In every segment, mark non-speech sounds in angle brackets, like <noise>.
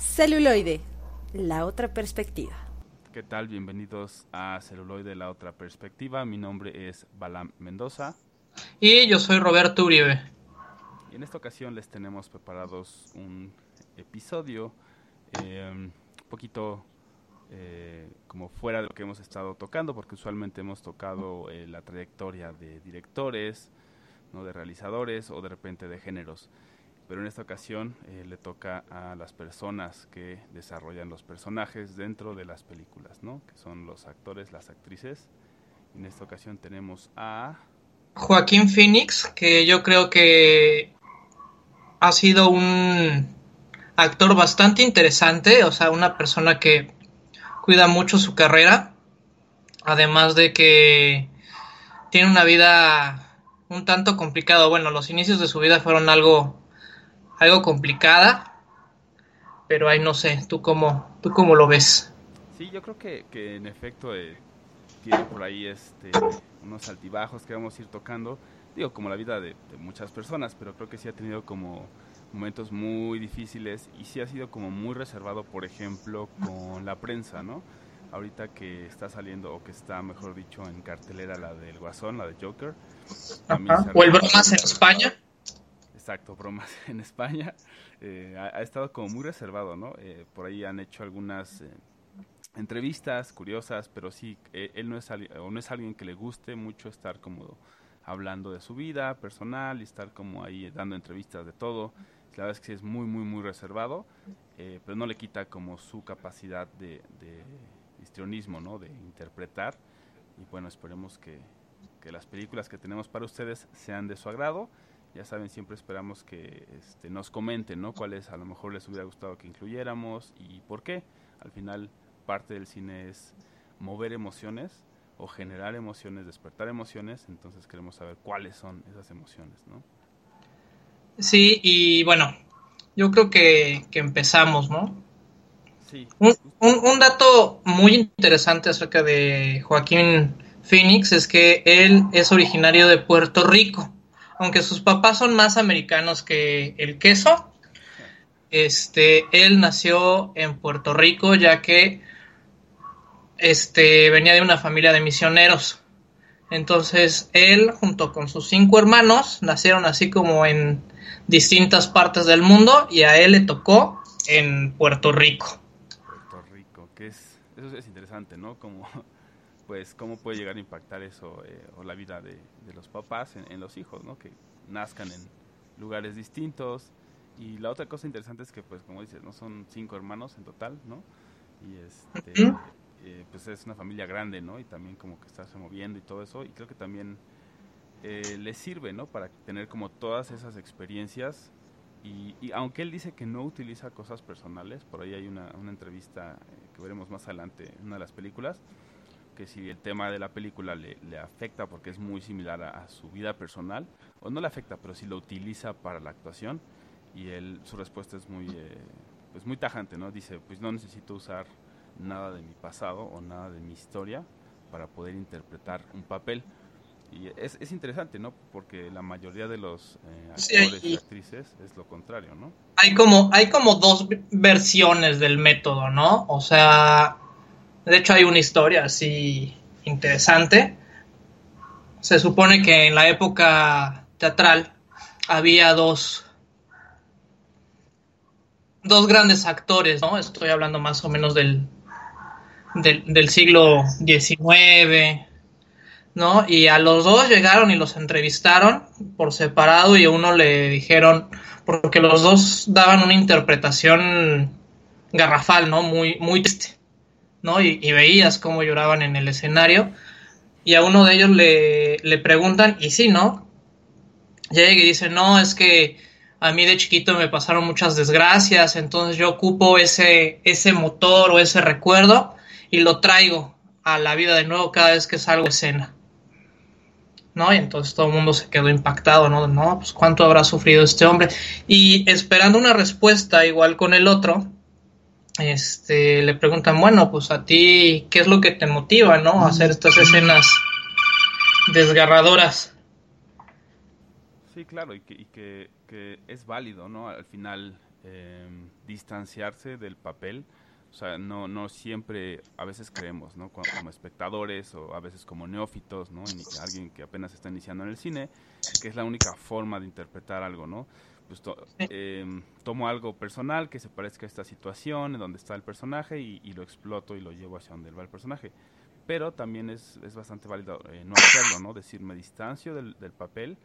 Celuloide, la otra perspectiva. ¿Qué tal? Bienvenidos a Celuloide, la otra perspectiva. Mi nombre es Balam Mendoza. Y yo soy Roberto Uribe. Y en esta ocasión les tenemos preparados un episodio eh, un poquito eh, como fuera de lo que hemos estado tocando, porque usualmente hemos tocado eh, la trayectoria de directores, no de realizadores o de repente de géneros. Pero en esta ocasión eh, le toca a las personas que desarrollan los personajes dentro de las películas, ¿no? que son los actores, las actrices. En esta ocasión tenemos a Joaquín Phoenix, que yo creo que ha sido un actor bastante interesante, o sea, una persona que cuida mucho su carrera, además de que tiene una vida un tanto complicada. Bueno, los inicios de su vida fueron algo, algo complicada, pero ahí no sé, ¿tú cómo, tú cómo lo ves? Sí, yo creo que, que en efecto eh, tiene por ahí este, unos altibajos que vamos a ir tocando, digo, como la vida de, de muchas personas, pero creo que sí ha tenido como momentos muy difíciles y sí ha sido como muy reservado, por ejemplo, con la prensa, ¿no? Ahorita que está saliendo, o que está, mejor dicho, en cartelera la del Guasón, la de Joker. O el Bromas en España. Exacto, Bromas <laughs> en España. Eh, ha, estado como muy reservado, ¿no? Eh, por ahí han hecho algunas eh, entrevistas curiosas, pero sí, eh, él no es, o no es alguien que le guste mucho estar como hablando de su vida personal y estar como ahí dando entrevistas de todo. La verdad es que sí es muy, muy, muy reservado, pero no le quita como su capacidad de, de histrionismo, ¿no? De interpretar. Y bueno, esperemos que, que, las películas que tenemos para ustedes sean de su agrado. Ya saben, siempre esperamos que este, nos comenten, ¿no? Cuáles a lo mejor les hubiera gustado que incluyéramos y por qué. Al final, parte del cine es mover emociones o generar emociones, despertar emociones, entonces queremos saber cuáles son esas emociones, ¿no? Sí, y bueno, yo creo que, que empezamos, ¿no? Sí. Un, un, un, dato muy interesante acerca de Joaquín Phoenix es que él es originario de Puerto Rico, aunque sus papás son más americanos que el queso. Este, él nació en Puerto Rico ya que este venía de una familia de misioneros. Entonces él junto con sus cinco hermanos nacieron así como en distintas partes del mundo y a él le tocó en Puerto Rico. Puerto Rico, que es eso es interesante, ¿no? Como pues cómo puede llegar a impactar eso eh, o la vida de, de los papás en, en, los hijos, ¿no? Que nazcan en lugares distintos y la otra cosa interesante es que pues como dices, no son cinco hermanos en total, ¿no? Y este eh, pues es una familia grande, ¿no? Y también como que estarse moviendo y todo eso y creo que también eh, le sirve, ¿no? Para tener como todas esas experiencias y, y, aunque él dice que no utiliza cosas personales, por ahí hay una, una entrevista eh, que veremos más adelante en una de las películas, que si el tema de la película le, le afecta porque es muy similar a, a, su vida personal, o no le afecta, pero si lo utiliza para la actuación, y él, su respuesta es muy, eh, pues muy tajante, ¿no? Dice, pues no necesito usar nada de mi pasado o nada de mi historia para poder interpretar un papel. Y es, es interesante, ¿no? Porque la mayoría de los eh, actores sí, y actrices es lo contrario, ¿no? Hay como, hay como dos versiones del método, ¿no? O sea, de hecho hay una historia así interesante. Se supone que en la época teatral había dos dos grandes actores, ¿no? Estoy hablando más o menos del, del, siglo XIX, ¿no? Y a los dos llegaron y los entrevistaron por separado y a uno le dijeron, porque los dos daban una interpretación garrafal, ¿no? Muy, muy triste, ¿no? Y, veías cómo lloraban en el escenario. Y a uno de ellos le, le preguntan, y sí, ¿no? Llega y dice, no, es que a mí de chiquito me pasaron muchas desgracias, entonces yo ocupo ese, ese motor o ese recuerdo y lo traigo a la vida de nuevo cada vez que salgo de escena. ¿No? Y entonces todo el mundo se quedó impactado, ¿no? No, pues cuánto habrá sufrido este hombre. Y esperando una respuesta igual con el otro, este, le preguntan, bueno, pues a ti, ¿qué es lo que te motiva, ¿no? A hacer estas escenas desgarradoras. Sí, claro, y que, y que, que es válido, ¿no? Al final em, distanciarse del papel. O sea, no, no siempre, a veces creemos, ¿no? Como, espectadores o a veces como neófitos, ¿no? alguien que apenas está iniciando en el cine, que es la única forma de interpretar algo, ¿no? Pues em, tomo algo personal que se parezca a esta situación en donde está el personaje y, lo exploto y lo llevo hacia donde va el personaje. Pero también es, es bastante válido eh, no hacerlo, ¿no? Decir, me distancio del, del papel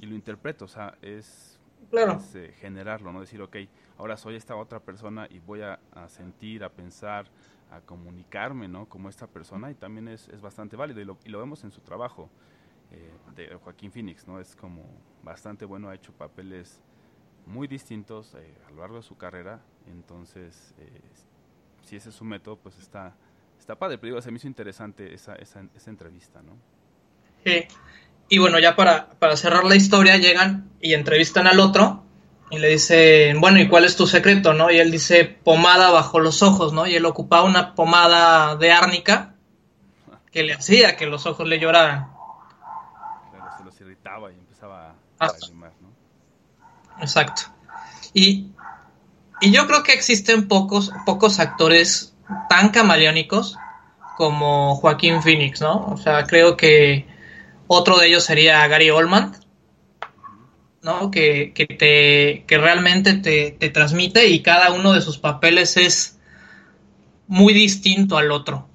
y lo interpreto, o sea, es claro. Eh, generarlo, ¿no? Decir, ok, ahora soy esta otra persona y voy a, sentir, a pensar, a comunicarme, ¿no? Como esta persona y también es, es bastante válido y lo, y lo, vemos en su trabajo eh, de Joaquín Phoenix, ¿no? Es como bastante bueno, ha hecho papeles muy distintos eh, a lo largo de su carrera, entonces, si ese es su método, pues está, está padre, pero digo, se me hizo interesante esa, esa, esa entrevista, ¿no? Sí. Y bueno, ya para, para cerrar la historia, llegan y entrevistan al otro y le dicen, bueno, ¿y cuál es tu secreto, no? Y él dice, pomada bajo los ojos, ¿no? Y él ocupaba una pomada de árnica que le hacía que los ojos le lloraran. Claro, se los irritaba y empezaba a ah. Exacto. Y, y yo creo que existen pocos, pocos actores tan camaleónicos como Joaquín Phoenix, ¿no? O sea, creo que otro de ellos sería Gary Oldman, ¿no? Que, te, que realmente te, te, transmite y cada uno de sus papeles es muy distinto al otro.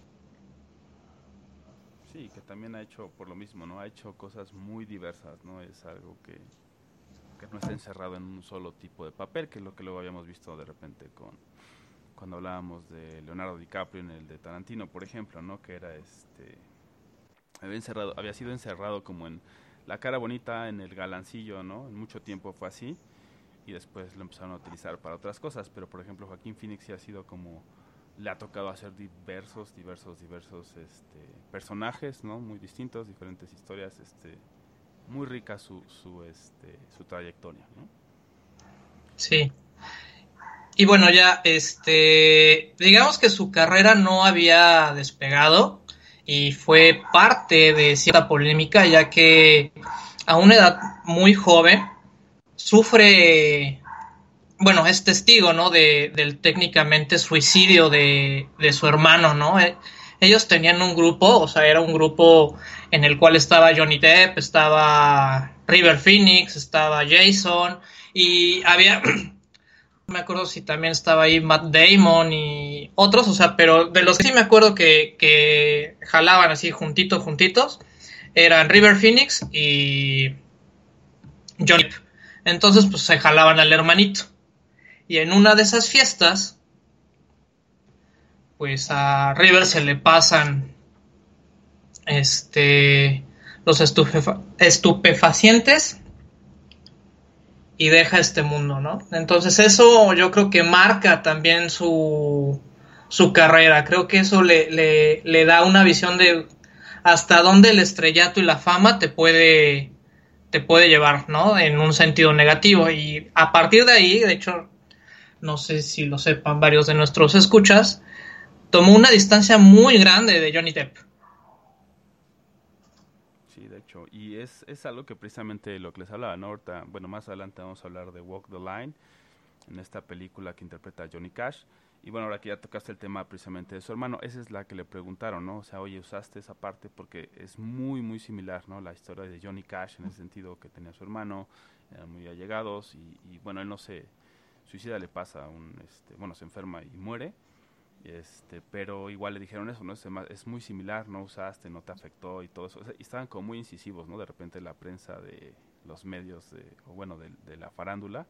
Sí, que también ha hecho por lo mismo, ¿no? Ha hecho cosas muy diversas, ¿no? Es algo que, que no está encerrado en un solo tipo de papel, que es lo que luego habíamos visto de repente con cuando hablábamos de Leonardo DiCaprio en el de Tarantino, por ejemplo, ¿no? Que era este había, encerrado, había sido encerrado como en la cara bonita, en el galancillo, ¿no? En mucho tiempo fue así y después lo empezaron a utilizar para otras cosas, pero por ejemplo Joaquín Phoenix sí ha sido como le ha tocado hacer diversos, diversos, diversos este, personajes, ¿no? Muy distintos, diferentes historias, este, muy rica su, su, este, su trayectoria. Sí. Y bueno, ya, este, digamos que su carrera no había despegado, y fue parte de cierta polémica ya que a una edad muy joven sufre, bueno, es testigo, ¿no? De, del técnicamente suicidio de, de su hermano, ¿no? Ellos tenían un grupo, o sea, era un grupo en el cual estaba Johnny Depp, estaba River Phoenix, estaba Jason y había <clears throat> me acuerdo si también estaba ahí Matt Damon y otros, o sea, pero de los que sí me acuerdo que, que jalaban así juntitos, juntitos, eran River Phoenix y Johnny. Entonces, pues se jalaban al hermanito. Y en una de esas fiestas, pues a River se le pasan este los estupefacientes y deja este mundo, ¿no? Entonces eso yo creo que marca también su, su carrera, creo que eso le, le, le, da una visión de hasta dónde el estrellato y la fama te puede, te puede llevar, ¿no? En un sentido negativo y a partir de ahí, de hecho, no sé si lo sepan varios de nuestros escuchas, tomó una distancia muy grande de Johnny Depp y es, es algo que precisamente lo que les hablaba, ¿no? bueno, más adelante vamos a hablar de Walk the Line, en esta película que interpreta Johnny Cash. Y bueno, ahora que ya tocaste el tema precisamente de su hermano, esa es la que le preguntaron, ¿no? O sea, oye, usaste esa parte porque es muy, muy similar, ¿no? La historia de Johnny Cash en el sentido que tenía su hermano, eran muy allegados y, y bueno, él no se suicida, le pasa un, este, bueno, se enferma y muere este, pero igual le dijeron eso, ¿no? Es, muy similar, no usaste, no te afectó y todo eso. y estaban como muy incisivos, ¿no? De repente la prensa de los medios, de, o bueno, de, la farándula,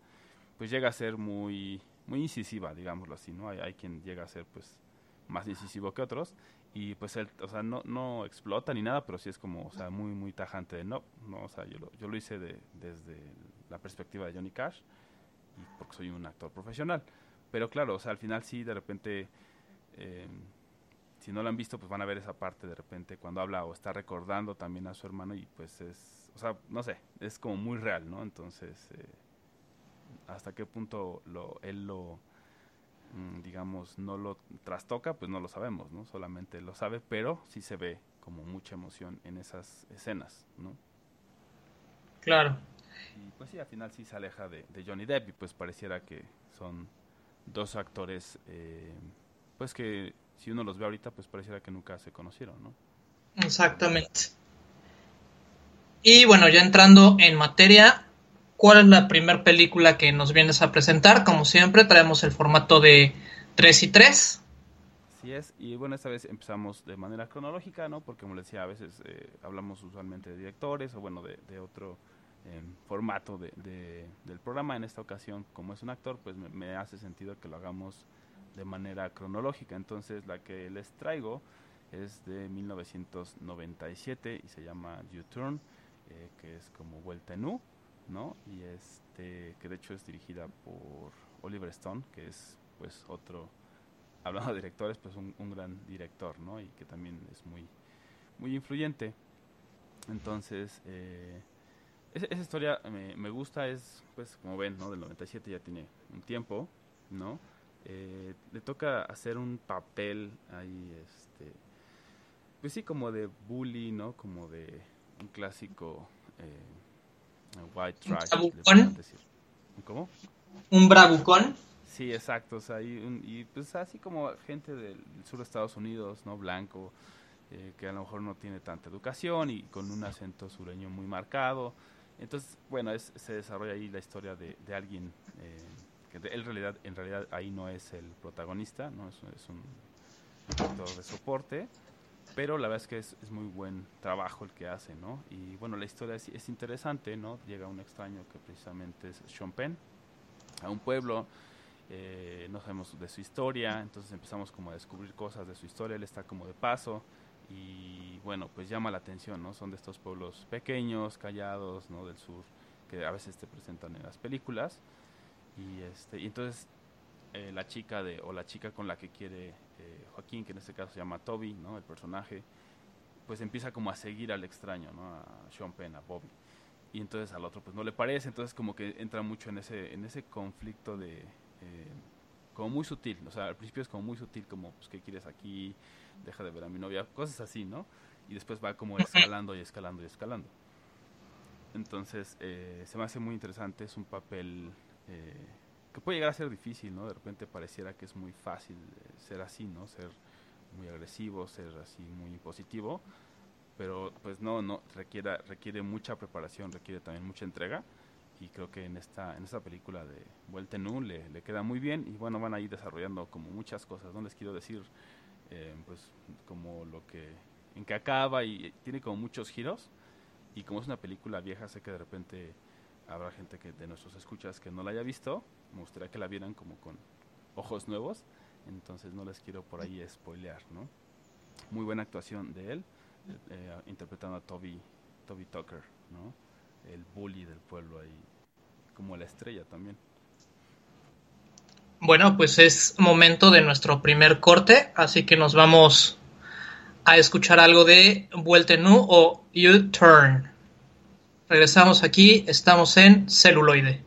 pues llega a ser muy, muy incisiva, digámoslo así, ¿no? Hay, hay quien llega a ser, pues, más incisivo que otros y pues él, o sea, no, no explota ni nada, pero sí es como, o sea, muy, muy tajante de no, no, o sea, yo lo, yo lo hice de, desde la perspectiva de Johnny Cash y porque soy un actor profesional. Pero claro, o sea, al final sí, de repente eh, si no lo han visto, pues van a ver esa parte de repente cuando habla o está recordando también a su hermano y pues es, o sea, no sé, es como muy real, ¿no? Entonces, eh, hasta qué punto lo, él lo, mm, digamos, no lo trastoca, pues no lo sabemos, ¿no? Solamente lo sabe, pero sí se ve como mucha emoción en esas escenas, ¿no? Claro. Y pues sí, al final sí se aleja de, de Johnny Depp y pues pareciera que son dos actores, eh, pues que si uno los ve ahorita, pues pareciera que nunca se conocieron, ¿no? Exactamente. Y bueno, ya entrando en materia, ¿cuál es la primera película que nos vienes a presentar? Como siempre, traemos el formato de 3 y 3. Así es, y bueno, esta vez empezamos de manera cronológica, ¿no? Porque como les decía, a veces eh, hablamos usualmente de directores o bueno, de, de otro eh, formato de, de, del programa. En esta ocasión, como es un actor, pues me, me, hace sentido que lo hagamos de manera cronológica. Entonces, la que les traigo es de 1997 y se llama U-Turn, eh, que es como Vuelta en U, ¿no? Y este, que de hecho es dirigida por Oliver Stone, que es pues otro hablando de directores, pues un, un, gran director, ¿no? Y que también es muy, muy influyente. Entonces, eh, esa, esa, historia me, me, gusta, es, pues, como ven, ¿no? Del 97 ya tiene un tiempo, ¿no? Eh, le toca hacer un papel ahí, este, pues sí, como de bully, ¿no? Como de un clásico eh, white trash. Decir. ¿Cómo? Un bravucón. Sí, exacto. O sea, y, un, y, pues así como gente del sur de Estados Unidos, ¿no? Blanco, eh, que a lo mejor no tiene tanta educación y con un acento sureño muy marcado. Entonces, bueno, es, se desarrolla ahí la historia de, de alguien eh, de, en, realidad, en realidad ahí no es el protagonista, ¿no? Es, un actor de soporte, pero la verdad es que es, es, muy buen trabajo el que hace, ¿no? Y bueno, la historia es, es interesante, ¿no? Llega un extraño que precisamente es Sean Penn a un pueblo eh, no sabemos de su historia, entonces empezamos como a descubrir cosas de su historia, él está como de paso y bueno, pues llama la atención, ¿no? Son de estos pueblos pequeños, callados, ¿no? Del sur, que a veces te presentan en las películas y este y entonces eh, la chica de o la chica con la que quiere eh, Joaquín, que en este caso se llama Toby, ¿no? El personaje, pues empieza como a seguir al extraño, ¿no? A Sean Penn, a Bobby y entonces al otro pues no le parece, entonces como que entra mucho en ese en ese conflicto de eh, como muy sutil, o sea, al principio es como muy sutil, como, pues, ¿qué quieres aquí? Deja de ver a mi novia, cosas así, ¿no? Y después va como escalando y escalando y escalando. Entonces, eh, se me hace muy interesante, es un papel eh, que puede llegar a ser difícil, ¿no? De repente pareciera que es muy fácil ser así, ¿no? Ser muy agresivo, ser así muy positivo, pero pues no, no, requiere, requiere mucha preparación, requiere también mucha entrega y creo que en esta en esta película de Vuelta en U le, le, queda muy bien y bueno van a ir desarrollando como muchas cosas no les quiero decir eh, pues como lo que en que acaba y tiene como muchos giros y como es una película vieja sé que de repente habrá gente que de nuestros escuchas que no la haya visto me gustaría que la vieran como con ojos nuevos entonces no les quiero por ahí spoilear no muy buena actuación de él eh, interpretando a Toby Toby Tucker no el bully del pueblo ahí, como la estrella también. Bueno, pues es momento de nuestro primer corte, así que nos vamos a escuchar algo de Vuelta en U o U-Turn. Regresamos aquí, estamos en celuloide.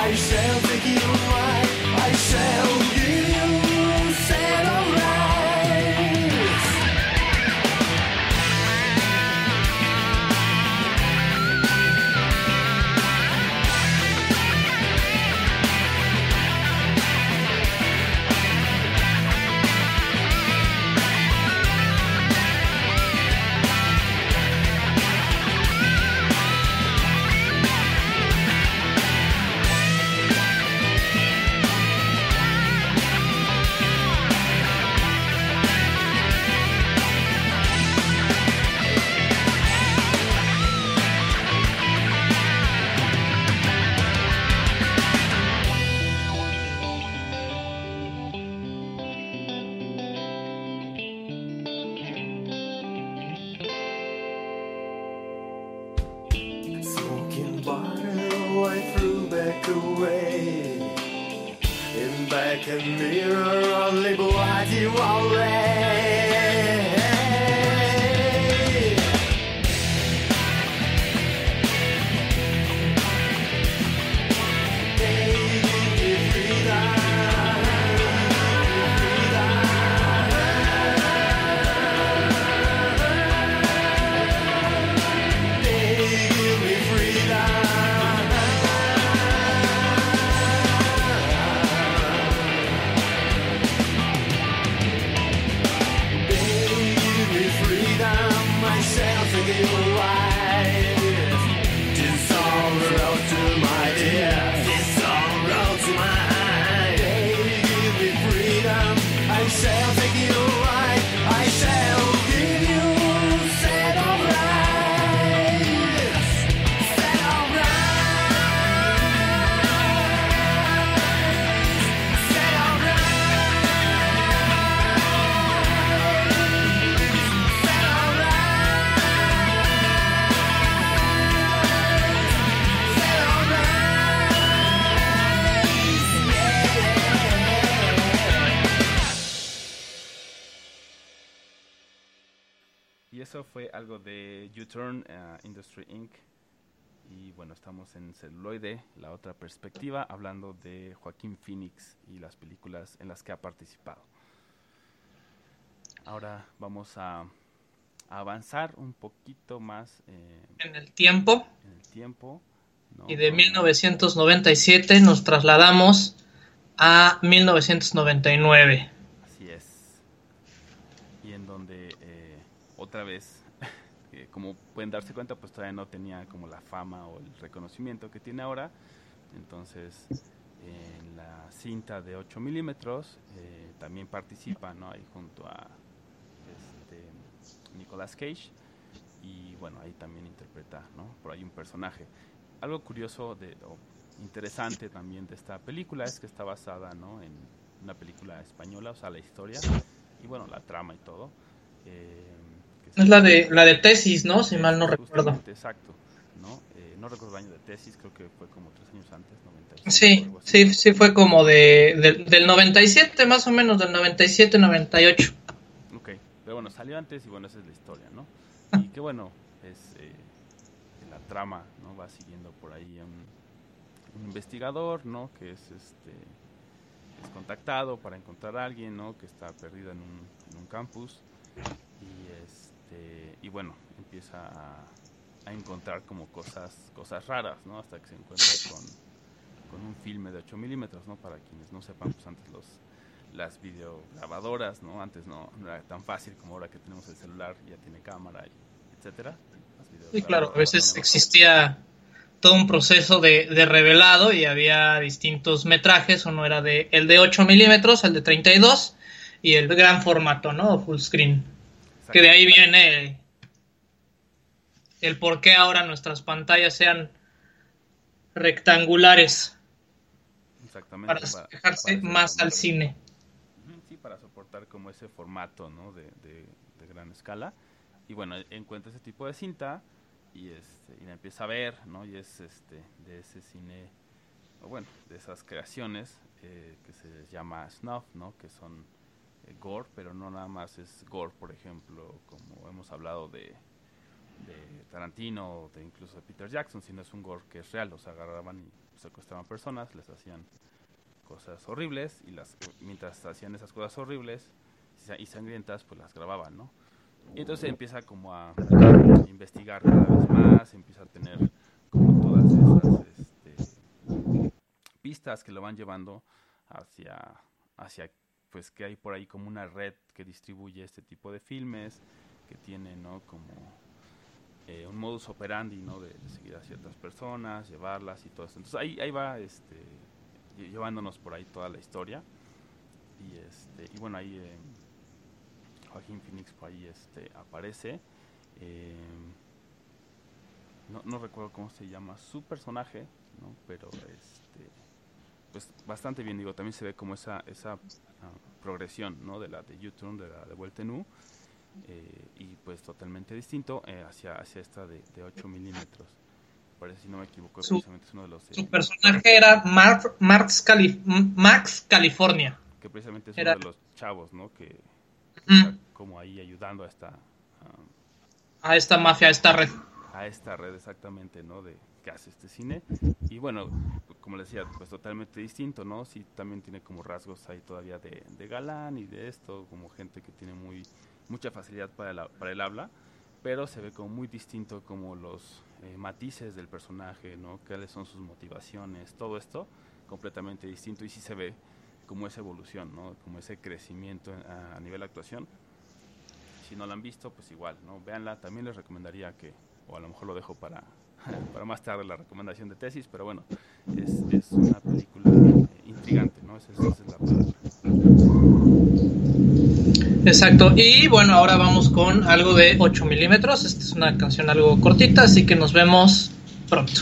I shall take you away. I shall give you settle rights. Perspectiva, hablando de Joaquín Phoenix y las películas en las que ha participado. Ahora vamos a, a avanzar un poquito más eh, En el tiempo. en el tiempo. ¿no? Y de Con- 1997 nos trasladamos a 1999. Así es. Y en donde eh, otra vez, <laughs> eh, como pueden darse cuenta, pues todavía no tenía como la fama o el reconocimiento que tiene ahora. Entonces, en la cinta de 8 milímetros eh, también participa, ¿no? Ahí junto a este, Nicolas Cage. Y bueno, ahí también interpreta, ¿no? Por ahí un personaje. Algo curioso de, o interesante también de esta película es que está basada, ¿no? En una película española, o sea, la historia y bueno, la trama y todo. eh, Es la de la de tesis, ¿no? Si mal no recuerdo. Exacto, ¿no? No recuerdo el año de tesis, creo que fue como tres años antes, 95. Sí, sí, sí fue como de, del- del 97 más o menos, del 97, 98. Ok, pero bueno, salió antes y bueno, esa es la historia, ¿no? Y que bueno, es eh, la trama, ¿no? Va siguiendo por ahí un, un investigador, ¿no? Que es este es contactado para encontrar a alguien, ¿no? Que está perdido en un, en un campus y este y bueno, empieza a, a encontrar como cosas cosas raras, ¿no? Hasta que se encuentra con, con un filme de 8 milímetros, ¿no? Para quienes no sepan, pues antes los las videograbadoras, ¿no? Antes no, no era tan fácil como ahora que tenemos el celular, ya tiene cámara, y etcétera. Sí, claro, a veces existía todo un proceso de, de revelado y había distintos metrajes, uno era de, el de 8 milímetros, el de 32 y el gran formato, ¿no? Full screen. Que de ahí viene el por qué ahora nuestras pantallas sean rectangulares Exactamente. para hacer más al cine. Sí, para soportar como ese formato, ¿no? De, de- de gran escala. Y bueno, encuentra ese tipo de cinta y, este, y la empieza a ver, ¿no? Y es este, de ese cine, o bueno, de esas creaciones eh, que se les llama snuff, ¿no? Que son eh, gore, pero no nada más es gore, por ejemplo, como hemos hablado de, de Tarantino o de incluso de Peter Jackson, sino es un gore que es real, sea, agarraban y secuestraban personas, les hacían cosas horribles y las mientras hacían esas cosas horribles y sangrientas pues las grababan no y entonces empieza como a investigar cada vez más empieza a tener como todas esas este, pistas que lo van llevando hacia hacia pues que hay por ahí como una red que distribuye este tipo de filmes que tiene no como eh, un modus operandi no de, seguir a ciertas personas llevarlas y todo eso entonces ahí ahí va este lle- llevándonos por ahí toda la historia. Y este y bueno ahí eh, Joaquín Phoenix por ahí este aparece. Eh, no, no recuerdo cómo se llama su personaje no pero este pues bastante bien. Digo también se ve como esa esa ah, progresión no de la de YouTube de la de vuelta en U eh, y pues totalmente distinto eh, hacia hacia esta de, de 8 milímetros parece si no me equivoco Su- precisamente es uno de los eh, Su personaje era Mar- Max, Cali- Max California. que precisamente es Era- uno de los chavos, ¿no? Que, está como ahí ayudando a esta A esta mafia, a esta red. a esta red exactamente, ¿no? De que hace este cine y bueno, como les decía, pues totalmente distinto, ¿no? Sí, también tiene como rasgos ahí todavía de, de galán y de esto, como gente que tiene muy mucha facilidad para el, habla, pero se ve como muy distinto como los eh, matices del personaje, ¿no? Cuáles son sus motivaciones, todo esto completamente distinto y sí se ve como esa evolución, ¿no? Como ese crecimiento a, nivel actuación. Si no la han visto, pues igual, ¿no? Véanla. También les recomendaría que, o a lo mejor lo dejo para, <laughs> para más tarde la recomendación de tesis, pero bueno, es, una película eh, intrigante, ¿no? Es- esa es la palabra. Exacto. Y bueno, ahora vamos con algo de 8 milímetros. Esta es una canción algo cortita, así que nos vemos pronto.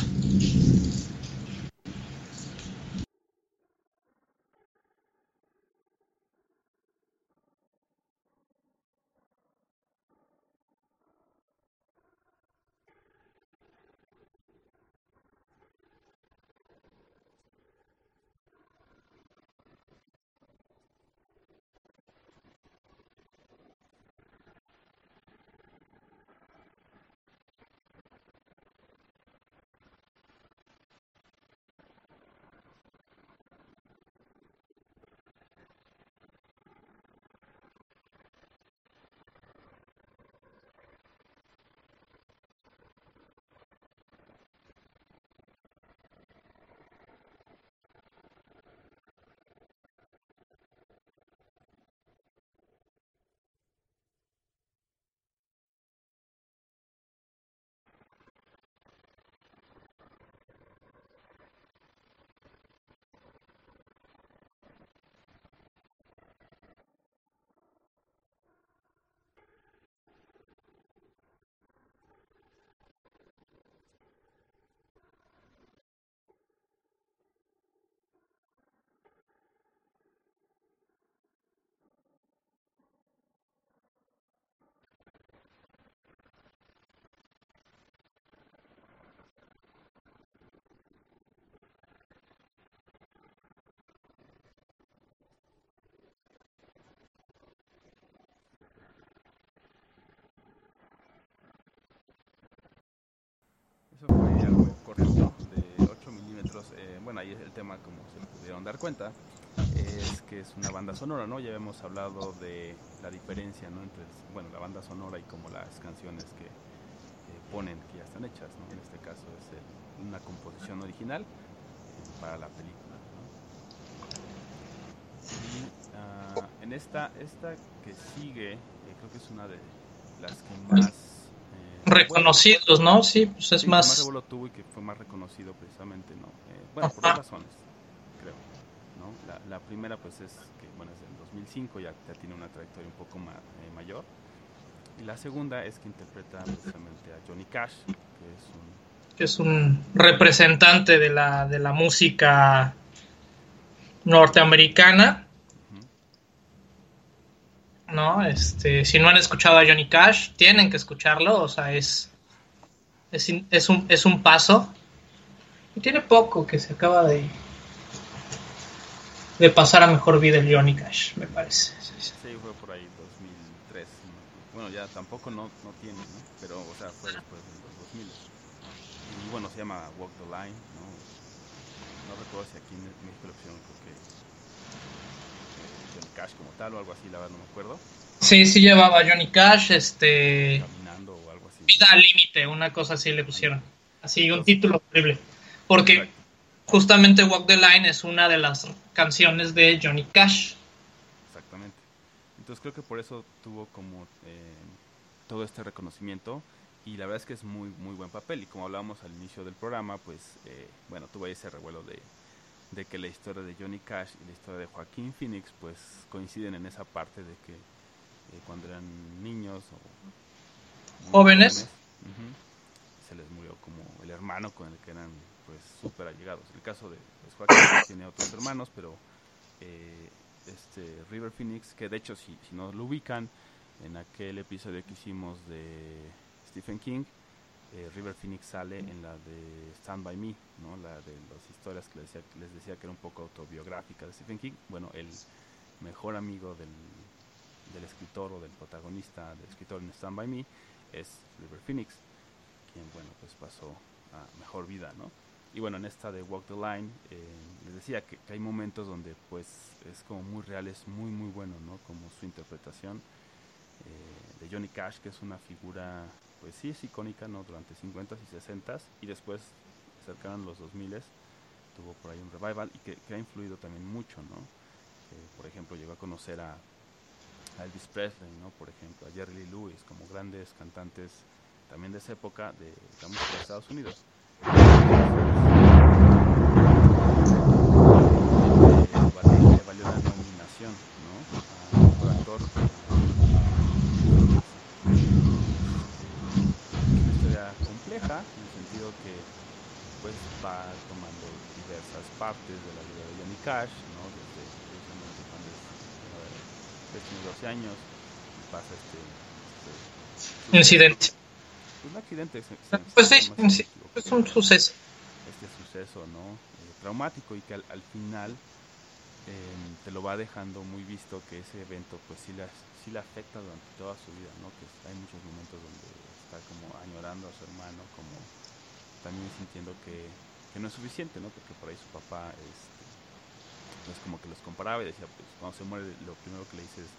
Eso fue algo cortito de 8 milímetros. Eh, bueno, ahí el tema, como se pudieron dar cuenta, es que es una banda sonora, ¿no? Ya habíamos hablado de la diferencia, ¿no? Entre, bueno, la banda sonora y como las canciones que eh, ponen, que ya están hechas, ¿no? En este caso es el- una composición original eh, para la película, ¿no? Y, ah, en esta, esta que sigue, eh, creo que es una de las que más... eh, Reconocidos, ¿no? Sí, pues es sí, que más más... revuelo tuvo y que fue más reconocido precisamente, ¿no? Eh, bueno, por dos razones, creo, ¿no? La, la primera, pues, es que, bueno, es del 2005, ya, ya tiene una trayectoria un poco ma- eh, mayor. Y la segunda es que interpreta precisamente a Johnny Cash, que es un... que es un representante de la, de la música norteamericana, ¿no? Este, si no han escuchado a Johnny Cash, tienen que escucharlo, o sea, es, es, es un, es un paso. Y tiene poco que se acaba de, de pasar a mejor vida el Johnny Cash, me parece. Sí, fue por ahí 2003. ¿no? Bueno, ya tampoco no, no tiene, ¿no? Pero, o sea, fue después de los 2000. Y bueno, se llama Walk the Line, ¿no? No recuerdo si aquí en México lo creo que Johnny Cash como tal o algo así, la verdad no me acuerdo. Sí, sí llevaba Johnny Cash, este, Caminando o algo así. vida al límite, una cosa así le pusieron. Así, un título horrible. Porque Exacto. justamente Walk the Line es una de las canciones de Johnny Cash. Exactamente. Entonces creo que por eso tuvo como eh, todo este reconocimiento y la verdad es que es muy muy buen papel y como hablábamos al inicio del programa, pues eh, bueno, tuvo ese revuelo de, de que la historia de Johnny Cash y la historia de Joaquín Phoenix pues coinciden en esa parte de que eh, cuando eran niños o Jóvenes. se les murió como el hermano con el que eran pues súper allegados. El caso de pues, Joaquín tiene otros hermanos, pero eh, este River Phoenix, que de hecho si, si no lo ubican, en aquel episodio que hicimos de Stephen King, eh, River Phoenix sale en la de Stand By Me, ¿no? la de las historias que les decía, que era un poco autobiográfica de Stephen King. Bueno, el mejor amigo del, del escritor o del protagonista del escritor en Stand By Me es River Phoenix, quien, bueno, pues pasó a mejor vida, ¿no? Y bueno, en esta de Walk the Line, eh, les decía que, que hay momentos donde pues es como muy real, es muy muy bueno, ¿no? Como su interpretación eh, de Johnny Cash, que es una figura, pues sí es icónica, ¿no? Durante 50s y 60s, y después, cercanos los 2000s, tuvo por ahí un revival y que, ha influido también mucho, ¿no? Eh, por ejemplo, llegó a conocer a, a Elvis Presley, ¿no? Por ejemplo, a Jerry Lee Lewis, como grandes cantantes también de esa época de la música de Estados Unidos. Eh, vale- le valió la nominación, ¿no? A mejor actor. Es una historia compleja en el sentido que pues va tomando diversas partes de la vida de Johnny Cash, ¿no? Desde es, eh, pues, tiene 12 años y pasa este, este Incidente. pues, un accidente. se- se- Pues sí, sí, es un suceso. este suceso no Eh, traumático y que al, al final eh, te lo va dejando muy visto que ese evento pues sí le, sí le afecta durante toda su vida no que hay muchos momentos donde está como añorando a su hermano como también sintiendo que, que no es suficiente no porque por ahí su papá este, pues como que los comparaba y decía pues cuando se muere lo primero que le dice es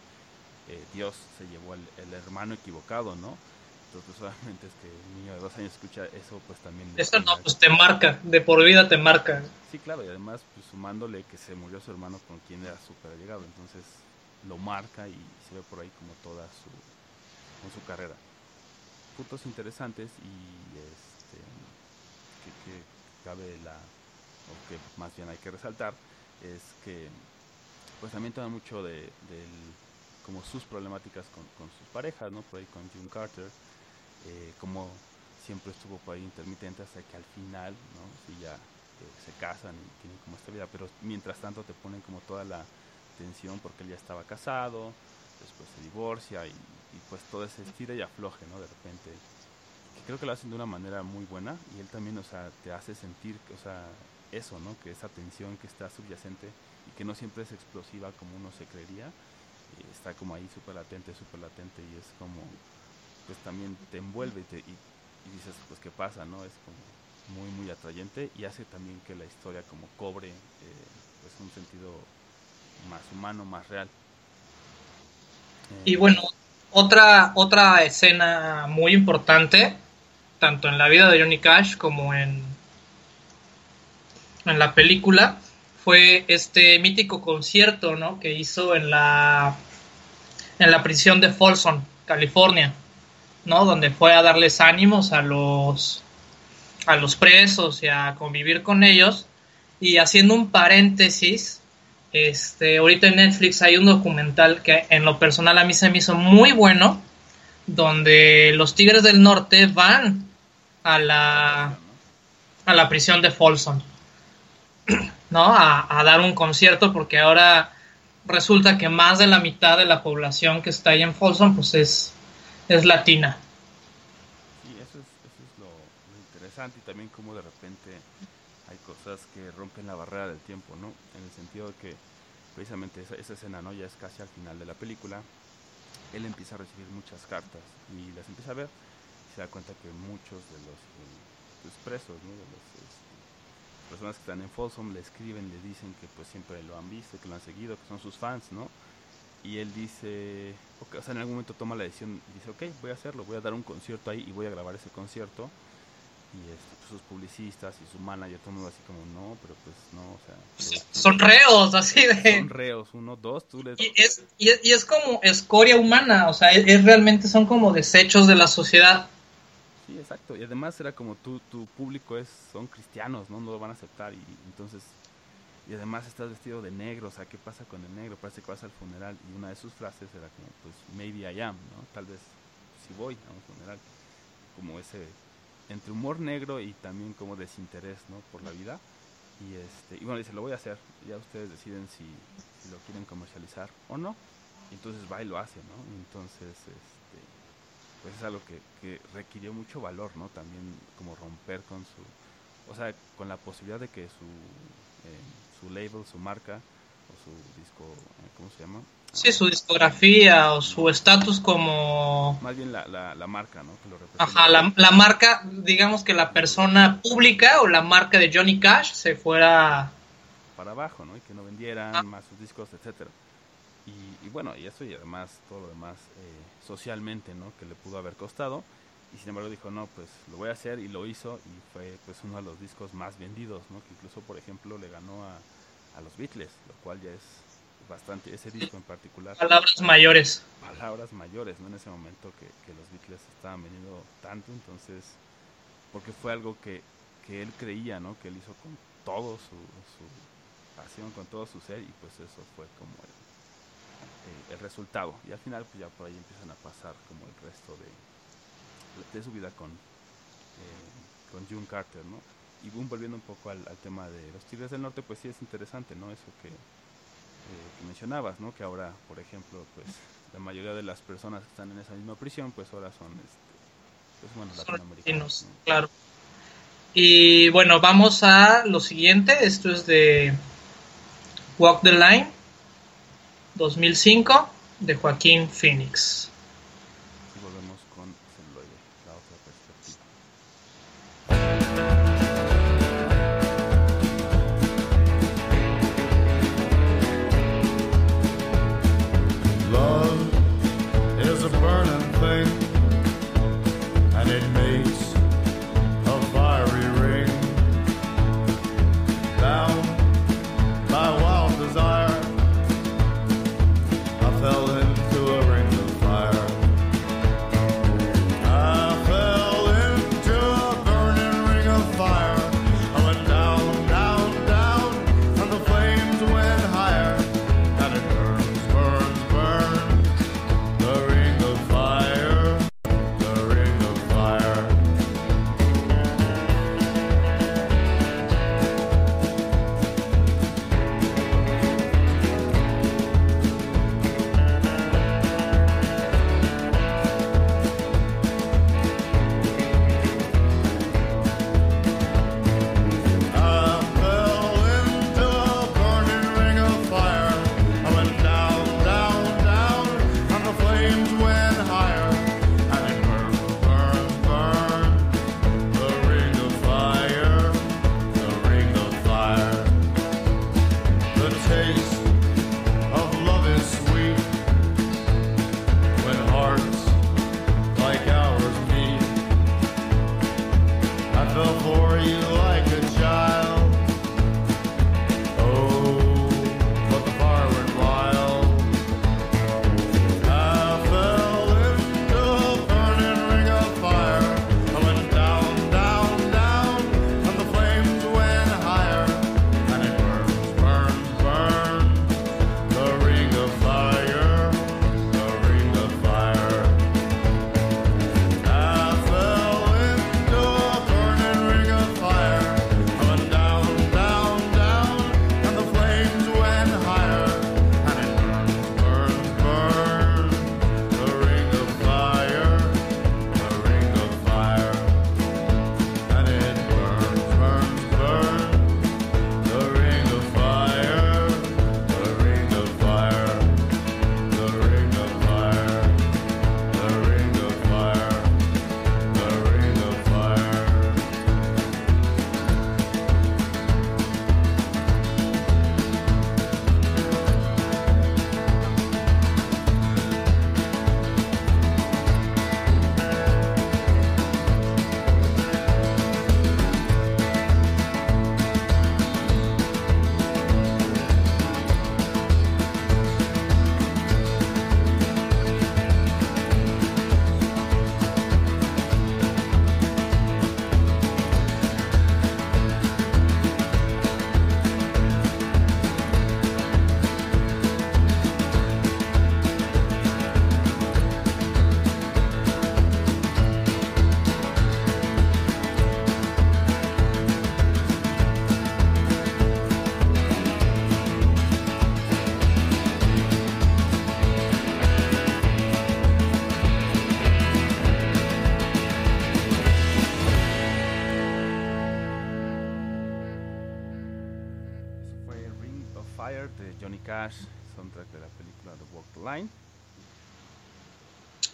eh, Dios se llevó el, el hermano equivocado no entonces solamente es que niño de dos años escucha eso pues también Eso no, pues te marca, de por vida te marca. Sí, claro, y además pues, sumándole que se murió su hermano con quien era súper allegado, entonces lo marca y se ve por ahí como toda su, con su carrera. Puntos interesantes y este, que, que cabe la, o que más bien hay que resaltar, es que pues también toma mucho de, como sus problemáticas con, sus parejas, ¿no? Por ahí con June Carter, eh, como siempre estuvo por ahí intermitente hasta que al final, ¿no? Sí, ya eh, se casan y tienen como esta vida, pero mientras tanto te ponen como toda la tensión porque él ya estaba casado, después se divorcia y, y pues todo ese estira y afloje, ¿no? De repente. Que creo que lo hacen de una manera muy buena y él también, o sea, te hace sentir, o sea, eso, ¿no? Que esa tensión que está subyacente y que no siempre es explosiva como uno se creería, eh, está como ahí súper latente, súper latente y es como, pues también te envuelve y, te, y, y dices, pues qué pasa, ¿no? Es como muy, muy atrayente y hace también que la historia como cobre eh, pues un sentido más humano, más real. Eh, Y bueno, otra, otra escena muy importante, tanto en la vida de Johnny Cash como en, en la película, fue este mítico concierto, ¿no? Que hizo en la en la prisión de Folsom, California, ¿no? Donde fue a darles ánimos a los a los presos y a convivir con ellos. Y haciendo un paréntesis, este, ahorita en Netflix hay un documental que en lo personal a mí se me hizo muy bueno, donde los Tigres del Norte van a la a la prisión de Folsom, <clears throat> ¿no? A, a dar un concierto porque ahora resulta que más de la mitad de la población que está ahí en Folsom pues es, es latina. Sí, eso es, eso es lo, lo interesante y también como de repente hay cosas que rompen la barrera del tiempo, ¿no? En el sentido de que precisamente esa, esa escena, ¿no? Ya es casi al final de la película. Él empieza a recibir muchas cartas y las empieza a ver y se da cuenta que muchos de los eh, pues, presos, ¿no? De las personas que están en Folsom le escriben, le dicen que pues siempre lo han visto, que lo han seguido, que son sus fans, ¿no? Y él dice, ok, o sea, en algún momento toma la decisión, dice, ok, voy a hacerlo, voy a dar un concierto ahí y voy a grabar ese concierto. Y este, pues, sus publicistas y su manager, todo el mundo así como, no, pero pues no, o sea... pero- Son reos, así de... son reos, uno, dos, tú les... Y es, y, es, y es como escoria humana, o sea, es, es realmente son como desechos de la sociedad. Sí, exacto. Y además era como tú, tu público es, son cristianos, ¿no? No lo van a aceptar. Y entonces, y además estás vestido de negro, o sea, ¿qué pasa con el negro? Parece que vas al funeral. Y una de sus frases era como, pues, maybe I am, ¿no? Tal vez si voy a un funeral. Como ese, entre humor negro y también como desinterés, ¿no? Por la vida. Y este, y bueno, dice, lo voy a hacer. Ya ustedes deciden si, lo quieren comercializar o no. Y entonces va y lo hace, ¿no? Entonces, este, pues es algo que, que requirió mucho valor, ¿no? También como romper con su, o sea, con la posibilidad de que su, eh, su label, su marca o su disco, eh, ¿cómo se llama? Sí, su discografía o su estatus como... Más bien la, la, la marca, ¿no? Que lo representa. Ajá, la, la marca, digamos que la persona pública o la marca de Johnny Cash se fuera... para abajo, ¿no? Y que no vendieran Ah. más sus discos, etcétera. Y, y bueno, y eso y además todo lo demás eh, socialmente, ¿no? Que le pudo haber costado. Y sin embargo dijo, no, pues lo voy a hacer y lo hizo y fue pues uno de los discos más vendidos, ¿no? Que incluso, por ejemplo, le ganó a, a los Beatles, lo cual ya es bastante, ese disco en particular, Palabras mayores. palabras mayores, ¿no? En ese momento que, que los Beatles estaban vendiendo tanto, entonces, porque fue algo que, que él creía, ¿no? Que él hizo con todo su, su pasión, con todo su ser, y pues eso fue como el, eh, el resultado. Y al final, pues ya por ahí empiezan a pasar como el resto de, de su vida con, eh, con June Carter, ¿no? Y boom, volviendo un poco al, al tema de los Tigres del Norte, pues sí es interesante, ¿no? Eso que, eh, que mencionabas, ¿no? Que ahora, por ejemplo, pues la mayoría de las personas que están en esa misma prisión, pues ahora son, este, pues bueno, Son latinoamericanos. claro. Y bueno, vamos a lo siguiente. Esto es de Walk the Line 2005 de Joaquín Phoenix.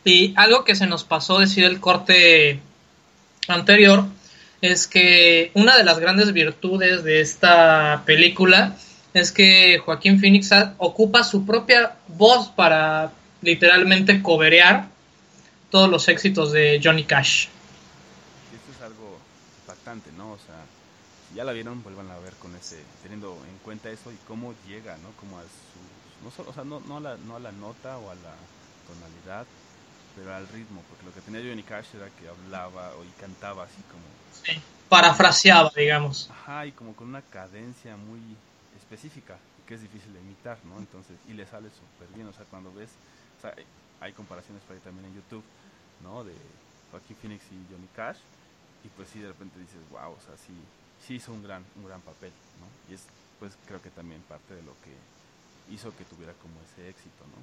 Y algo que se nos pasó decir el corte anterior es que una de las grandes virtudes de esta película es que Joaquín Phoenix ocupa su propia voz para literalmente coberear todos los éxitos de Johnny Cash. Esto es algo impactante, ¿no? O sea, ya la vieron, vuelvan a ver con ese, teniendo en cuenta eso y cómo llega, ¿no? Como a su, no solo, o sea, no, no, a la, no a la nota o a la tonalidad, pero al ritmo, porque lo que tenía Johnny Cash era que hablaba o y cantaba así como, Sí, Parafraseaba, digamos. ajá, y como con una cadencia muy específica, que es difícil de imitar, ¿no? Entonces, y le sale súper bien, o sea, cuando ves, o sea, hay comparaciones por ahí también en YouTube, ¿no? De Joaquín Phoenix y Johnny Cash, y pues sí, de repente dices, wow, o sea, sí, sí hizo un gran, un gran papel, ¿no? Y es, pues creo que también parte de lo que hizo que tuviera como ese éxito, ¿no?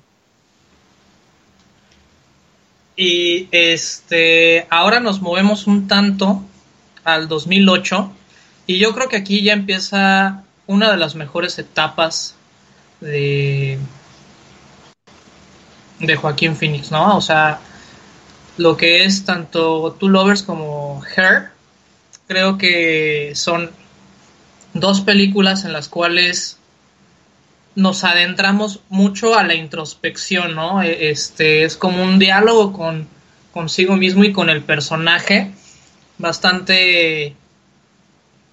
Y este, ahora nos movemos un tanto al 2008 y yo creo que aquí ya empieza una de las mejores etapas de de Joaquín Phoenix, ¿no? O sea, lo que es tanto Two Lovers como Her, creo que son dos películas en las cuales nos adentramos mucho a la introspección, ¿no? E- Este es como un diálogo con consigo mismo y con el personaje, bastante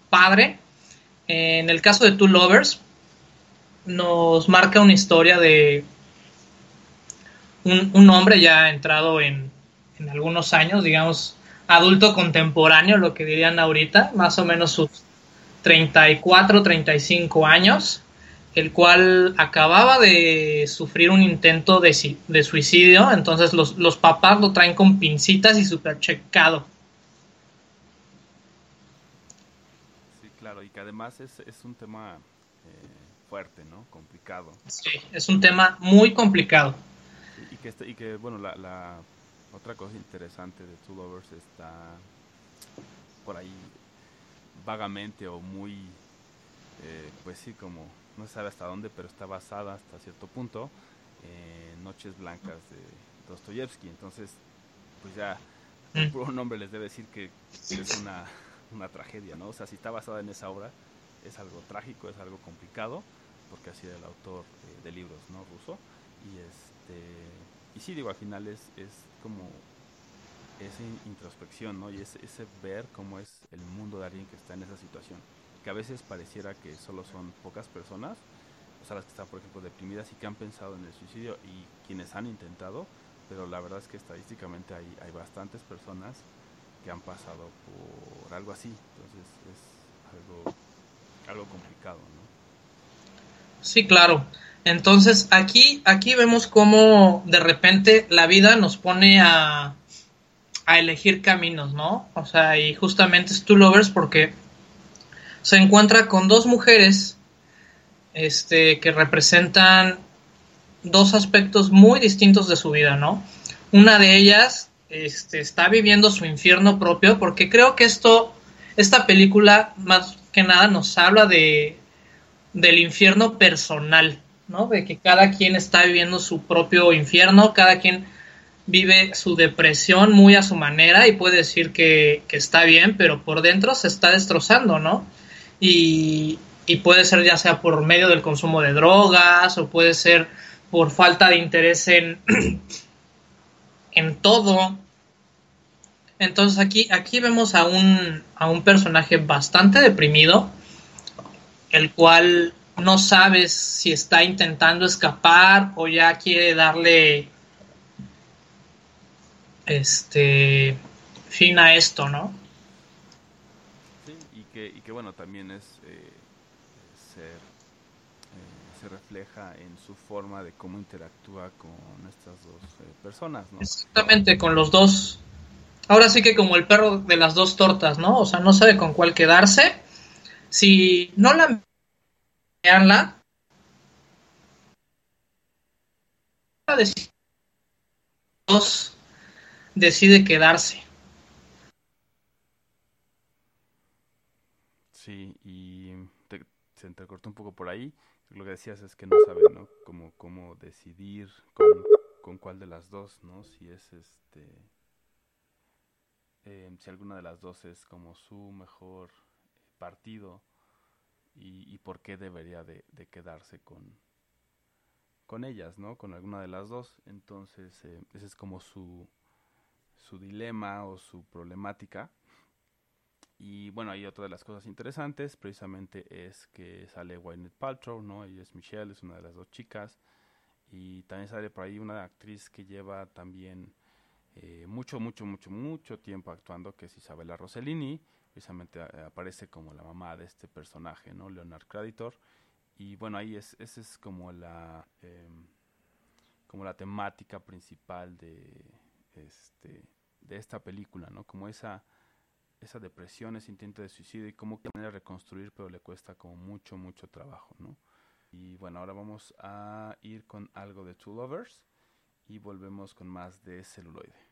padre. En el caso de Two Lovers, nos marca una historia de un, un hombre ya entrado en, en algunos años, digamos, adulto contemporáneo, lo que dirían ahorita, más o menos sus 34, 35 años, el cual acababa de sufrir un intento de, si- de suicidio, entonces los, los papás lo traen con pincitas y super checado. Sí, claro, y que además es, es un tema eh, fuerte, ¿no? Complicado. Sí, es un tema muy complicado. Y, y que, este- y que bueno, la, la otra cosa interesante de Two Lovers está por ahí vagamente o muy, eh, pues sí, como no se sabe hasta dónde, pero está basada hasta cierto punto en Noches Blancas de Dostoyevsky. Entonces, pues ya el Mm. puro nombre les debe decir que es una, una tragedia, ¿no? O sea, si está basada en esa obra, es algo trágico, es algo complicado, porque así era el autor eh, de libros, ¿no? Ruso. Y este y sí, digo, al final es, es como esa in- introspección, ¿no? Y ese, ese ver cómo es el mundo de alguien que está en esa situación. Que a veces pareciera que solo son pocas personas, o sea, las que están, por ejemplo, deprimidas y que han pensado en el suicidio y quienes han intentado, pero la verdad es que estadísticamente hay, hay bastantes personas que han pasado por algo así. Entonces es algo, algo complicado, ¿no? Sí, claro. Entonces aquí, aquí vemos cómo de repente la vida nos pone a, a elegir caminos, ¿no? O sea, y justamente es Two Lovers porque se encuentra con dos mujeres este, que representan dos aspectos muy distintos de su vida, ¿no? Una de ellas este, está viviendo su infierno propio porque creo que esto, esta película más que nada nos habla de, del infierno personal, ¿no? De que cada quien está viviendo su propio infierno, cada quien vive su depresión muy a su manera y puede decir que, que está bien, pero por dentro se está destrozando, ¿no? Y, y puede ser ya sea por medio del consumo de drogas o puede ser por falta de interés en, <clears throat> en todo. Entonces aquí, aquí vemos a un, a un personaje bastante deprimido, el cual no sabes si está intentando escapar o ya quiere darle este fin a esto, ¿no? Y que, bueno, también es eh, ser, eh, se refleja en su forma de cómo interactúa con estas dos eh, personas. Exactamente, con los dos. Ahora sí que como el perro de las dos tortas, ¿no? O sea, no sabe con cuál quedarse. Si no la veanla, dos decide quedarse. Sí, y te- se entrecortó un poco por ahí. lo que decías es que no sabe, ¿no? Cómo, cómo decidir con, con cuál de las dos, ¿no? Si es este... eh, si alguna de las dos es como su mejor partido y, y por qué debería de, de quedarse con, con ellas, ¿no? Con alguna de las dos. Entonces, eh, ese es como su, su dilema o su problemática. Y bueno, ahí otra de las cosas interesantes precisamente es que sale Gwyneth Paltrow, ¿no? Ella es Michelle, es una de las dos chicas. Y también sale por ahí una actriz que lleva también eh, mucho, mucho, mucho, mucho tiempo actuando, que es Isabella Rossellini. Precisamente eh, aparece como la mamá de este personaje, ¿no? Leonard Creditor. Y bueno, ahí es, esa es como la, em, como la temática principal de, este, de esta película, ¿no? Como esa, esa depresión, ese intento de suicidio y cómo quiere reconstruir, pero le cuesta como mucho, mucho trabajo, ¿no? Y bueno, ahora vamos a ir con algo de Two Lovers y volvemos con más de celuloide.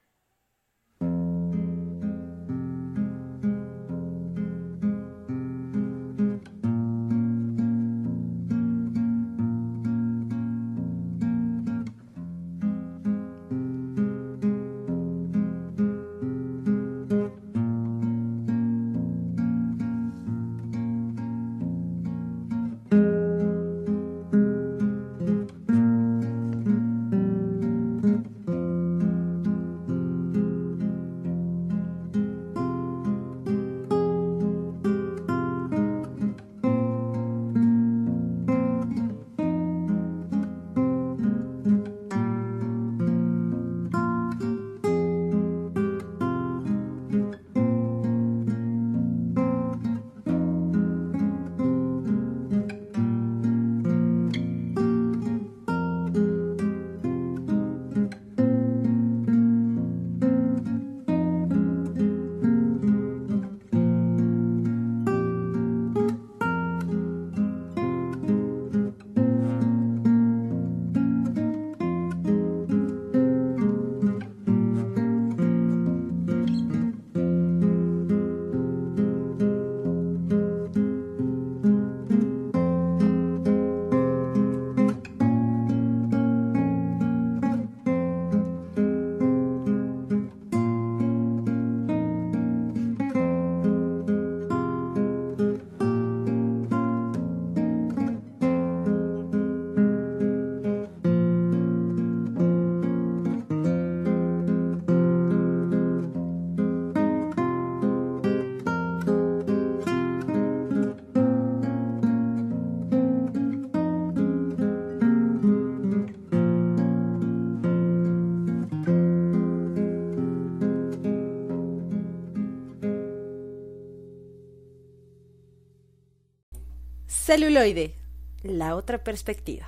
Celuloide, la otra perspectiva.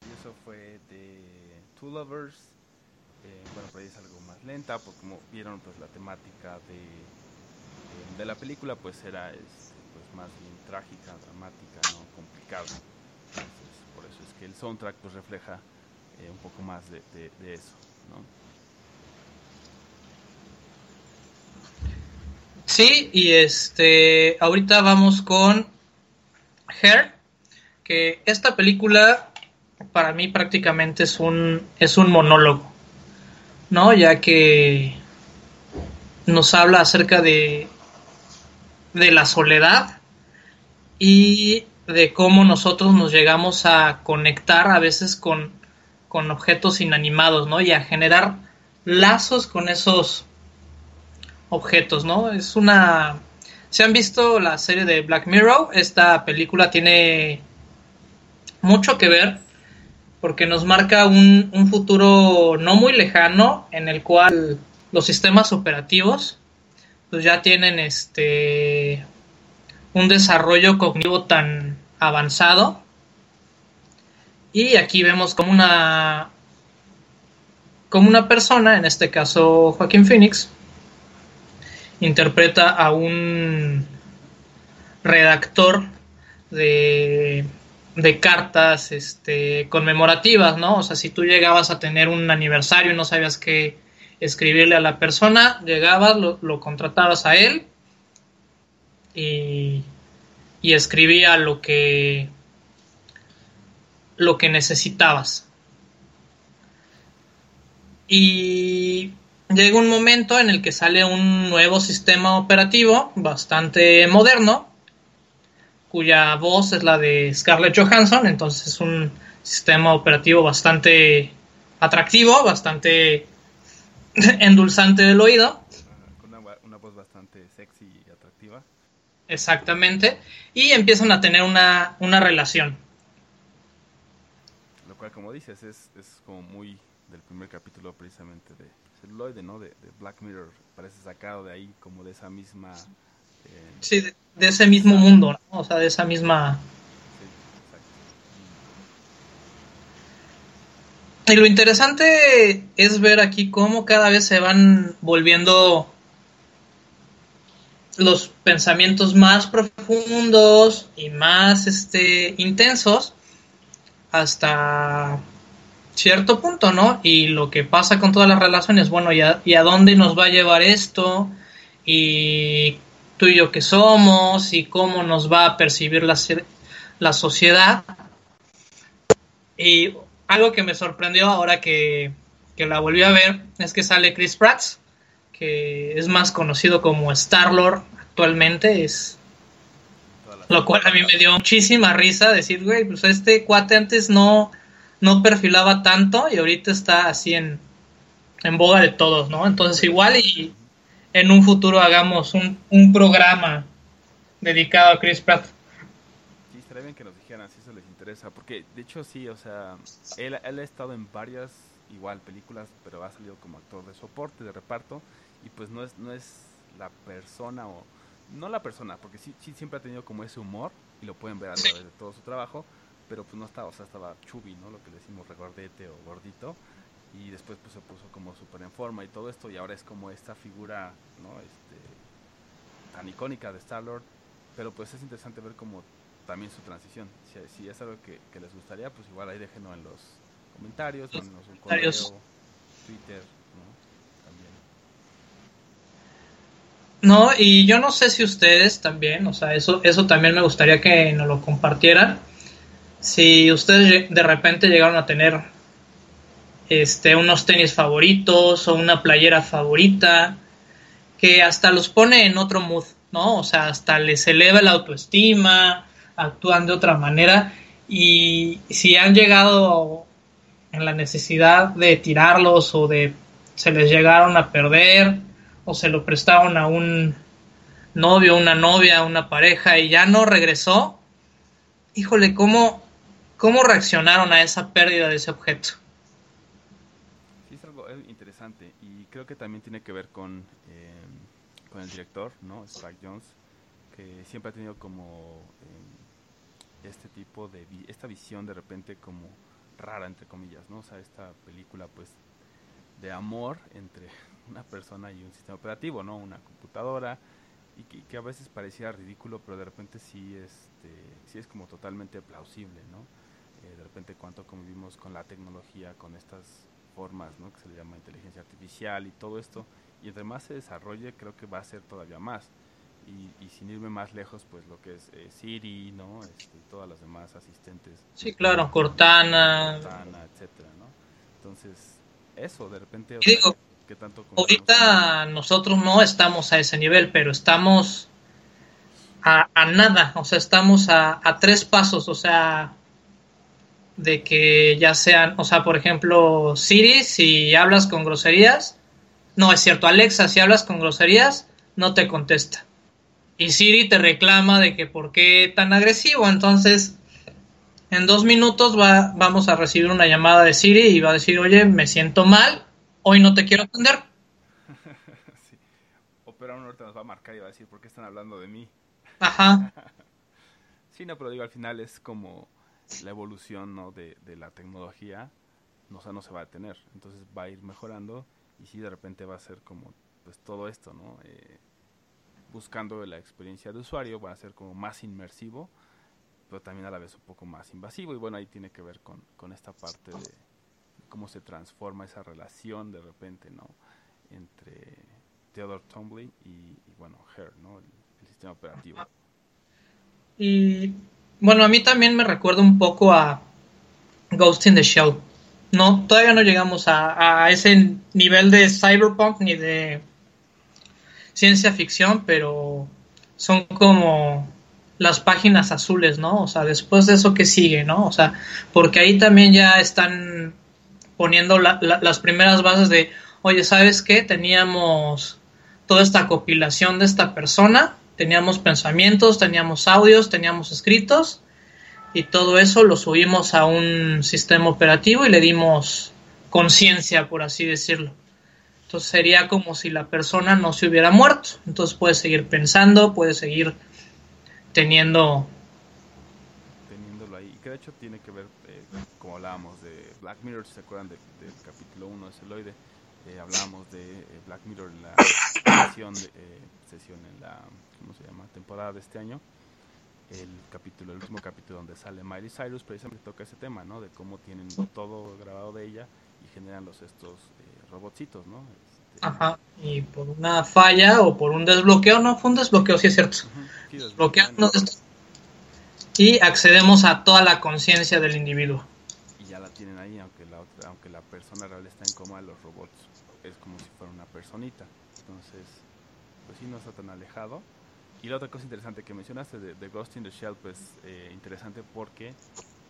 Y eso fue de Two Lovers. Eh, bueno, por ahí es algo más lenta, porque como vieron, pues la temática de, de, de la película, pues era este, pues, más bien trágica, dramática, ¿no? complicada. Entonces, por eso es que el soundtrack pues refleja eh, un poco más de, de, de eso, ¿no? Sí, y este, ahorita vamos con Her, que esta película para mí prácticamente es un, es un monólogo, ¿no? Ya que nos habla acerca de, de la soledad y de cómo nosotros nos llegamos a conectar a veces con, con objetos inanimados, ¿no? Y a generar lazos con esos objetos, ¿no? Es una... Si han visto la serie de Black Mirror, esta película tiene mucho que ver porque nos marca un, futuro no muy lejano en el cual los sistemas operativos pues ya tienen este un desarrollo cognitivo tan avanzado. Y aquí vemos como una como una persona, en este caso Joaquín Phoenix, interpreta a un redactor de, de, cartas este, conmemorativas, ¿no? O sea, si tú llegabas a tener un aniversario y no sabías qué escribirle a la persona, llegabas, lo, contratabas a él y, y, escribía lo que, lo que necesitabas. Y llega un momento en el que sale un nuevo sistema operativo bastante moderno, cuya voz es la de Scarlett Johansson, entonces es un sistema operativo bastante atractivo, bastante <laughs> endulzante del oído. Con una, voz bastante sexy y atractiva. Exactamente. Y empiezan a tener una, una relación. Lo cual, como dices, es, es como muy del primer capítulo precisamente de celuloide, ¿no? De, de Black Mirror. Parece sacado de ahí, como de esa misma... eh, Sí, de, de ese mismo mundo, ¿no? O sea, de esa misma... sí. Y lo interesante es ver aquí cómo cada vez se van volviendo los pensamientos más profundos y más este intensos hasta cierto punto, ¿no? Y lo que pasa con todas las relaciones, bueno, ¿y a, y a dónde nos va a llevar esto? Y tú y yo qué somos y cómo nos va a percibir la, la sociedad. Y algo que me sorprendió ahora que, que la volví a ver es que sale Chris Pratt, que es más conocido como Star-Lord actualmente, es lo cual a mí me dio muchísima risa decir, güey, pues este cuate antes no, no perfilaba tanto y ahorita está así en, en boga de todos, ¿no? Entonces igual y en un futuro hagamos un, un programa dedicado a Chris Pratt. Sí, estaría bien que nos dijeran si eso les interesa, porque de hecho sí, o sea, él, él ha estado en varias, igual, películas, pero ha salido como actor de soporte, de reparto, y pues no es, no es la persona, o no la persona, porque sí, sí siempre ha tenido como ese humor, y lo pueden ver a través de todo su trabajo, pero pues no estaba, o sea, estaba chubby, ¿no? Lo que le decimos regordete o gordito, y después pues se puso como súper en forma y todo esto, y ahora es como esta figura, ¿no? Este, tan icónica de Star-Lord, pero pues es interesante ver como también su transición. Si, si es algo que, que les gustaría, pues igual ahí déjenos en los comentarios, Los mándenos un comentarios. correo, Twitter, ¿no? También. No, y yo no sé si ustedes también, o sea, eso, eso también me gustaría que nos lo compartieran. Si ustedes de repente llegaron a tener este, unos tenis favoritos o una playera favorita, que hasta los pone en otro mood, ¿no? O sea, hasta les eleva la autoestima, actúan de otra manera. Y si han llegado en la necesidad de tirarlos o de se les llegaron a perder o se lo prestaron a un novio, una novia, una pareja y ya no regresó, híjole, ¿cómo, cómo reaccionaron a esa pérdida de ese objeto? Sí, es algo interesante y creo que también tiene que ver con, eh, con el director, ¿no? Spike Jones, que siempre ha tenido como eh, este tipo de, vi- esta visión de repente como rara, entre comillas, ¿no? O sea, esta película pues de amor entre <laughs> una persona y un sistema operativo, ¿no? Una computadora y que, que a veces parecía ridículo, pero de repente sí, este, sí es como totalmente plausible, ¿no? Repente cuánto convivimos con la tecnología, con estas formas, ¿no? Que se le llama inteligencia artificial y todo esto, y entre más se desarrolle creo que va a ser todavía más. Y, y sin irme más lejos, pues lo que es eh, Siri, ¿no? Este, y todas las demás asistentes. Sí, claro, Cortana. Cortana, etcétera, ¿no? Entonces, eso, de repente, digo, que tanto Ahorita nosotros no estamos a ese nivel, pero estamos a, a nada, o sea, estamos a, a tres pasos, o sea, de que ya sean, o sea, por ejemplo, Siri, si hablas con groserías, no es cierto, Alexa, si hablas con groserías, no te contesta. Y Siri te reclama de que por qué tan agresivo, entonces en dos minutos va, vamos a recibir una llamada de Siri y va a decir, oye, me siento mal, hoy no te quiero atender. <laughs> sí. Opera uno ahorita nos va a marcar y va a decir, ¿por qué están hablando de mí? Ajá. <laughs> Sí, no, pero digo, al final es como la evolución ¿no? de, de la tecnología, no, o no se va a detener, entonces va a ir mejorando y sí, de repente va a ser como pues todo esto, ¿no? Eh, buscando la experiencia de usuario, va a ser como más inmersivo, pero también a la vez un poco más invasivo y bueno, ahí tiene que ver con, con esta parte de cómo se transforma esa relación de repente, ¿no? Entre Theodore Tombly y, y, bueno, Her, ¿no? El, el sistema operativo. Y bueno, a mí también me recuerda un poco a, Ghost in the Shell. No, todavía no llegamos a, ese nivel de cyberpunk ni de ciencia ficción, pero son como las páginas azules, ¿no? O sea, después de eso, ¿qué sigue, no? O sea, porque ahí también ya están poniendo la- la- las primeras bases de, oye, ¿sabes qué? Teníamos toda esta compilación de esta persona, teníamos pensamientos, teníamos audios, teníamos escritos, y todo eso lo subimos a un sistema operativo y le dimos conciencia, por así decirlo. Entonces sería como si la persona no se hubiera muerto. Entonces puede seguir pensando, puede seguir teniendo... teniéndolo ahí. Y que de hecho tiene que ver, eh, como hablábamos de Black Mirror, si se acuerdan de- del capítulo 1 de Celoide, eh, hablábamos de eh, Black Mirror en la <coughs> sesión, de, eh, sesión en la, ¿cómo se llama? Temporada de este año. El capítulo, el último capítulo donde sale Miley Cyrus, precisamente toca ese tema, ¿no? De cómo tienen todo grabado de ella y generan los estos eh, robotcitos, ¿no? Este, Ajá, y por una falla o por un desbloqueo, no, fue un desbloqueo, sí es cierto. sí. Y accedemos a toda la conciencia del individuo. y ya la tienen ahí, aunque la, otra- aunque la persona real está en coma, los robots es como si fuera una personita. Entonces, pues sí, no está tan alejado. Y la otra cosa interesante que mencionaste de, de Ghost in the Shell, pues eh, interesante porque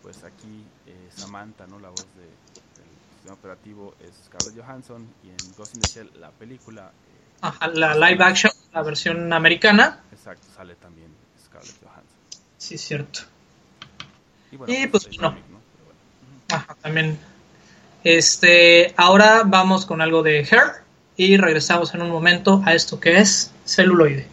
pues aquí eh, Samantha, ¿no? La voz de, del sistema operativo es Scarlett Johansson y en Ghost in the Shell, la película, eh, Ajá, la live action, la versión americana, exacto, sale también Scarlett Johansson. sí cierto. Y bueno, Y, pues. Pero bueno. Ajá, también. Este, ahora vamos con algo de Her y regresamos en un momento a esto que es celuloide.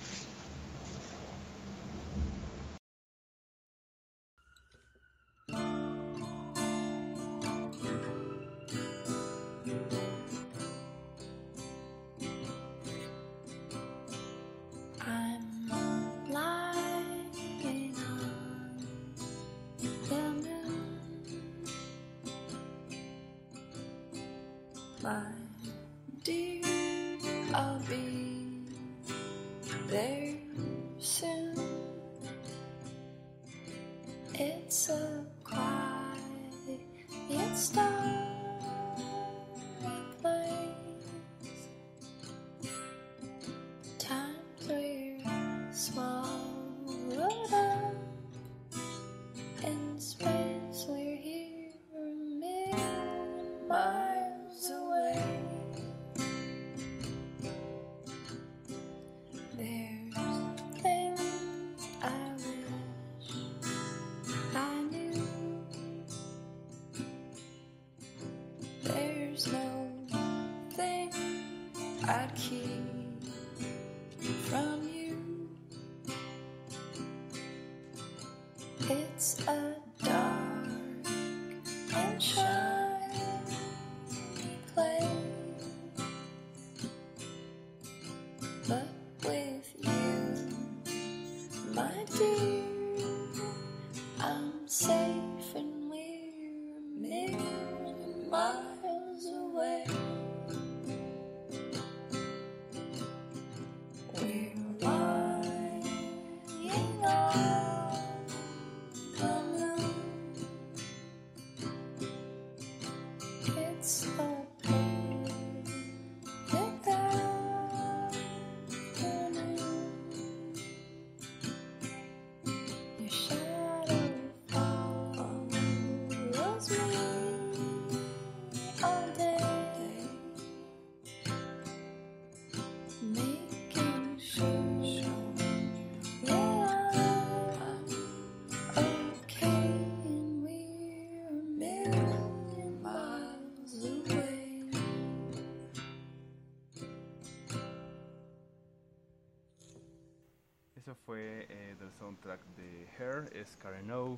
Es Karen O, eh,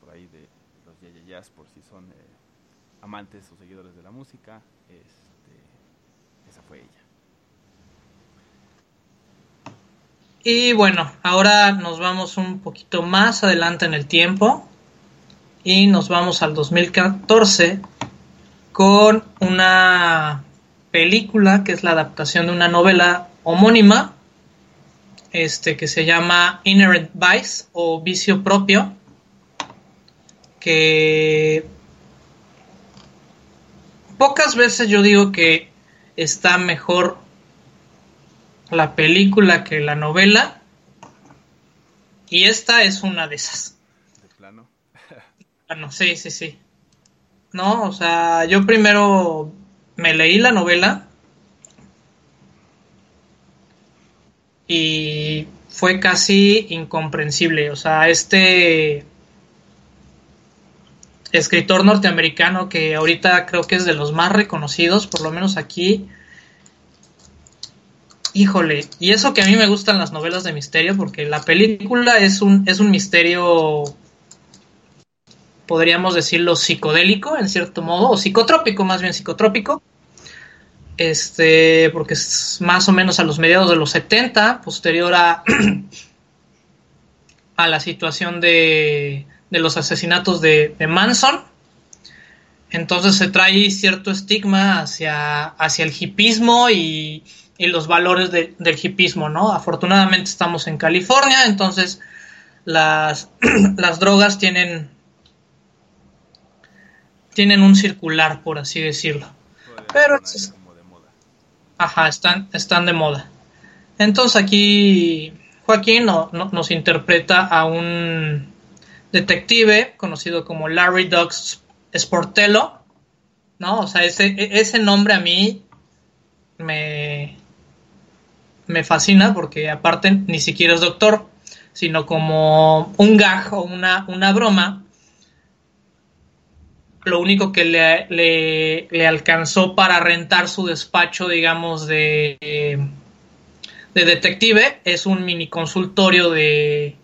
por ahí de los Yaya Jazz, por si son eh, amantes o seguidores de la música. Este, esa fue ella. Y bueno, ahora nos vamos un poquito más adelante en el tiempo y nos vamos al 2014 con una película que es la adaptación de una novela homónima este que se llama Inherent Vice o Vicio Propio que pocas veces yo digo que está mejor la película que la novela y esta es una de esas. De plano. <laughs> Bueno, sí, sí, sí. No, o sea, yo primero me leí la novela y fue casi incomprensible. O sea, este escritor norteamericano que ahorita creo que es de los más reconocidos, por lo menos aquí. Híjole, y eso que a mí me gustan las novelas de misterio, porque la película es un, es un misterio, podríamos decirlo, psicodélico, en cierto modo, o psicotrópico, más bien psicotrópico. Este, porque es más o menos a los mediados de los 70, posterior a, <clears throat> a la situación de, de los asesinatos de, de Manson. Entonces se trae cierto estigma hacia, hacia el hipismo y, y los valores de- del hipismo, ¿no? Afortunadamente estamos en California, entonces las, <clears throat> las drogas tienen, tienen un circular, por así decirlo. Pero es-. Ajá, están, están de moda. Entonces aquí Joaquín no- no- nos interpreta a un detective conocido como Larry Dogs Sportello, ¿no? O sea, ese, e- ese nombre a mí me, me fascina porque aparte ni siquiera es doctor, sino como un gag o una, una broma. Lo único que le, le- le alcanzó para rentar su despacho, digamos, de, de detective es un mini consultorio de,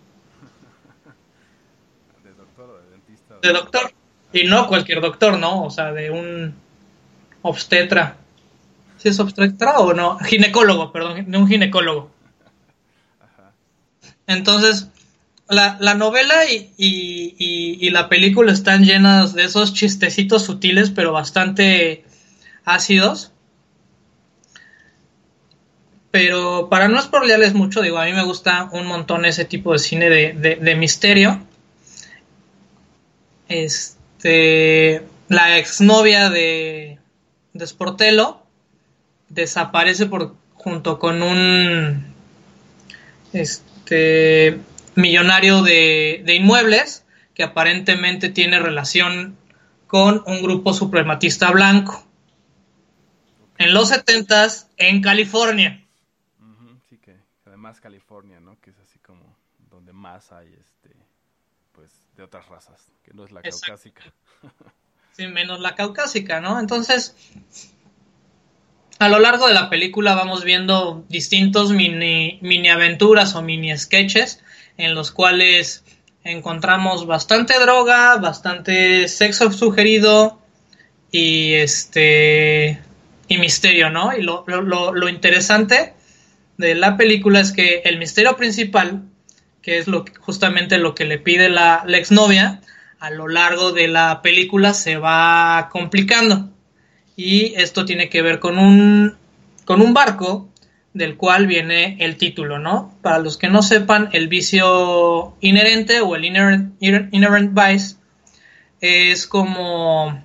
De doctor o de dentista. de doctor. Y no cualquier doctor, ¿no? O sea, de un obstetra. ¿Sí es obstetra o no? Ginecólogo, perdón, de un ginecólogo. <laughs> Entonces, la, la novela y, y- y- la película están llenas de esos chistecitos sutiles, pero bastante ácidos. Pero para no spoilearles mucho, digo, a mí me gusta un montón ese tipo de cine de, de- de misterio. Este, la exnovia de, de Sportello desaparece por, junto con un este, millonario de, de inmuebles que aparentemente tiene relación con un grupo suprematista blanco. En los 70s, en California. Sí, que además California, ¿no? Que es así como donde más hay, este, pues, de otras razas, que no es la Exacto. caucásica. <laughs> Sí, menos la caucásica, ¿no? Entonces, a lo largo de la película vamos viendo distintos mini, mini aventuras o mini sketches en los cuales encontramos bastante droga, bastante sexo sugerido y este y misterio, ¿no? Y lo, lo- lo- interesante de la película es que el misterio principal, que es lo que- justamente lo que le pide la, la exnovia, a lo largo de la película se va complicando. Y esto tiene que ver con un, con un barco del cual viene el título, ¿no? Para los que no sepan, el vicio inherente o el inherent, inherent vice es como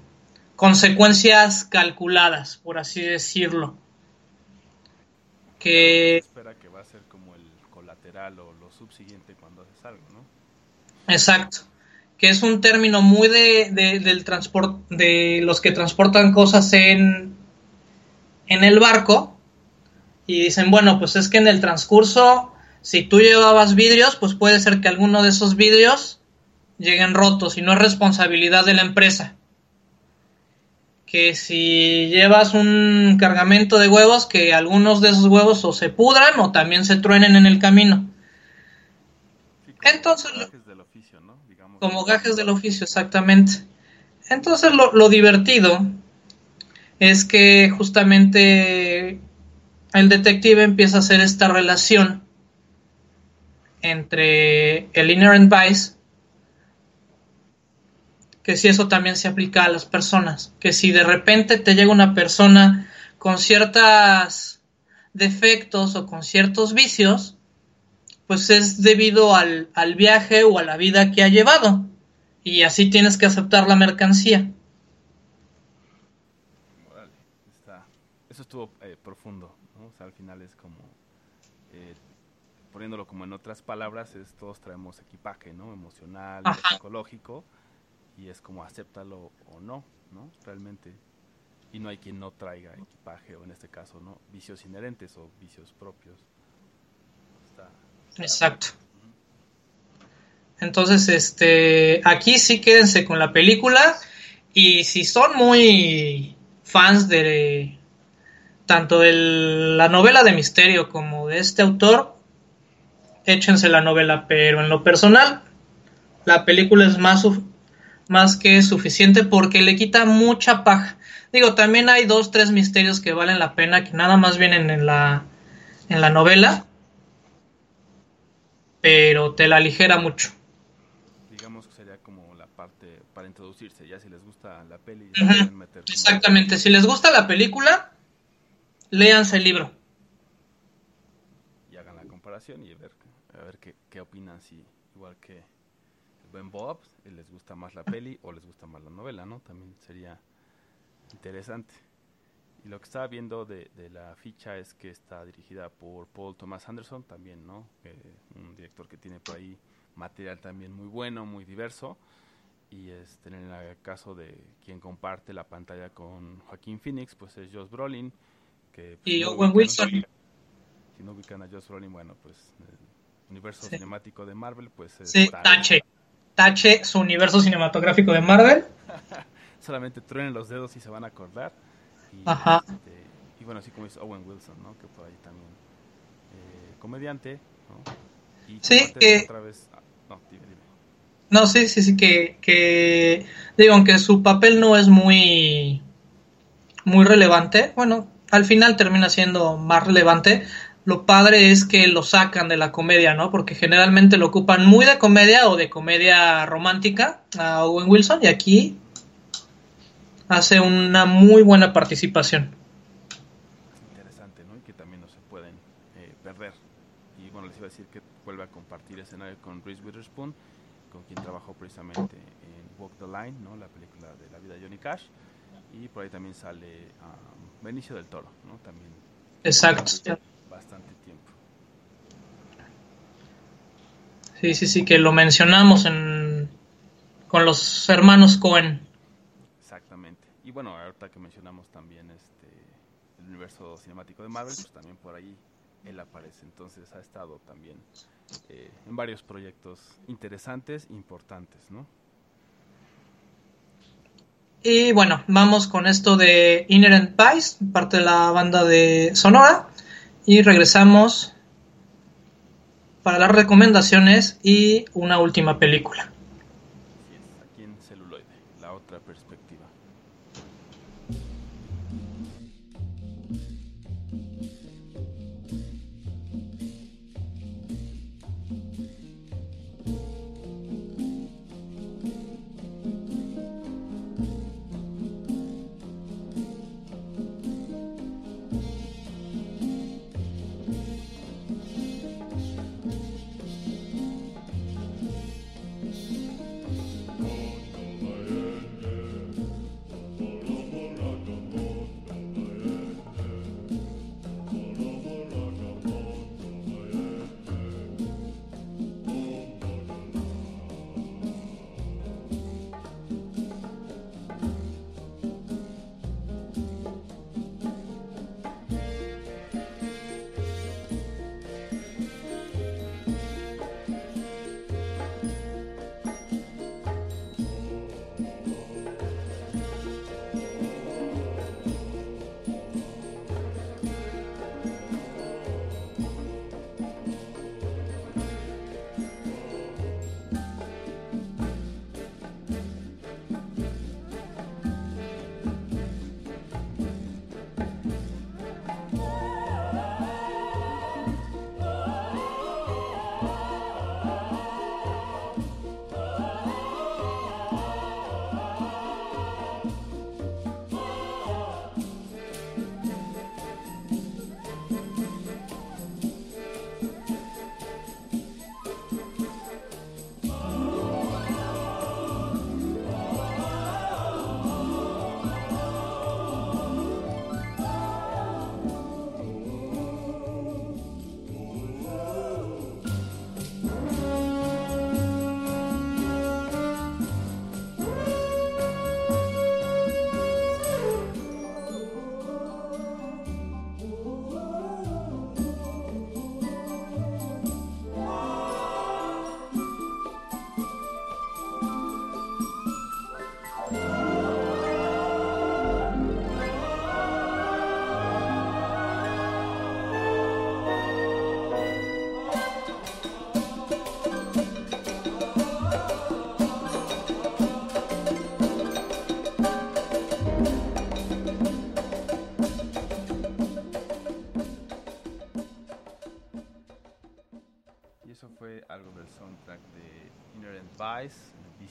consecuencias calculadas, por así decirlo. Que espera que va a ser como el colateral o lo subsiguiente cuando haces algo, ¿no? Exacto. Que es un término muy de, de- del transporte, de los que transportan cosas en, en el barco. Y dicen, bueno, pues es que en el transcurso, si tú llevabas vidrios, pues puede ser que alguno de esos vidrios lleguen rotos y no es responsabilidad de la empresa. Que si llevas un cargamento de huevos, que algunos de esos huevos o se pudran o también se truenen en el camino. Sí, como Entonces, gajes del oficio, ¿no? Digamos. Como gajes del oficio, exactamente. Entonces lo, lo divertido es que justamente el detective empieza a hacer esta relación entre el inherent vice, que si eso también se aplica a las personas, que si de repente te llega una persona con ciertos defectos o con ciertos vicios, pues es debido al, al viaje o a la vida que ha llevado. y así tienes que aceptar la mercancía. Eso estuvo eh, profundo, al final es como, eh, poniéndolo como en otras palabras, es todos traemos equipaje, ¿no? Emocional, psicológico, y es como acéptalo o no, ¿no? Realmente. Y no hay quien no traiga equipaje, o en este caso, ¿no? Vicios inherentes o vicios propios. Está, está Exacto. Entonces, este, aquí sí quédense con la película y si son muy fans de tanto de la novela de misterio como de este autor, échense la novela, pero en lo personal, la película es más, más que suficiente porque le quita mucha paja. Digo, también hay dos, tres misterios que valen la pena, que nada más vienen en la, en la novela, pero te la aligera mucho. digamos que sería como la parte para introducirse, ya si les gusta la peli, meter como- Exactamente, si les gusta la película, léanse el libro. y hagan la comparación y a ver, a ver qué, qué opinan, si igual que el buen Bob, les gusta más la peli o les gusta más la novela, ¿no? También sería interesante. Y lo que estaba viendo de, de la ficha es que está dirigida por Paul Thomas Anderson, también, ¿no? Eh, un director que tiene por ahí material también muy bueno, muy diverso. Y este, en el caso de quien comparte la pantalla con Joaquín Phoenix, pues es Josh Brolin. Que, pues, Y no Owen Wilson. Si no ubican a Josh Brolin, bueno, pues el universo Sí. cinemático de Marvel, pues es Sí, tache. Tache su universo cinematográfico de Marvel. <laughs> solamente truenen los dedos y se van a acordar. Y, Ajá. este, y bueno, así como es Owen Wilson, ¿no? Que por ahí también eh, comediante, ¿no? Y Sí, que- otra vez, ah, no, dime, dime. No, sí, sí, sí, que, que digo, aunque su papel no es muy, muy relevante, bueno, al final termina siendo más relevante. Lo padre es que lo sacan de la comedia, ¿no? Porque generalmente lo ocupan muy de comedia o de comedia romántica a Owen Wilson y aquí hace una muy buena participación. interesante, ¿no? Y que también no se pueden eh, perder. Y bueno, les iba a decir que vuelve a compartir escenario con Reese Witherspoon, con quien trabajó precisamente en Walk the Line, ¿no? La película de la vida de Johnny Cash. Y por ahí también sale um, Benicio del Toro, ¿no? También Exacto. bastante tiempo. Sí, sí, sí, que lo mencionamos en, con los hermanos Cohen. Exactamente. Y bueno, ahorita que mencionamos también este el universo cinemático de Marvel, pues también por ahí él aparece. Entonces ha estado también eh, en varios proyectos interesantes, importantes, ¿no? Y bueno, vamos con esto de Inherent Vice, parte de la banda de Sonora. Y regresamos para las recomendaciones y una última película.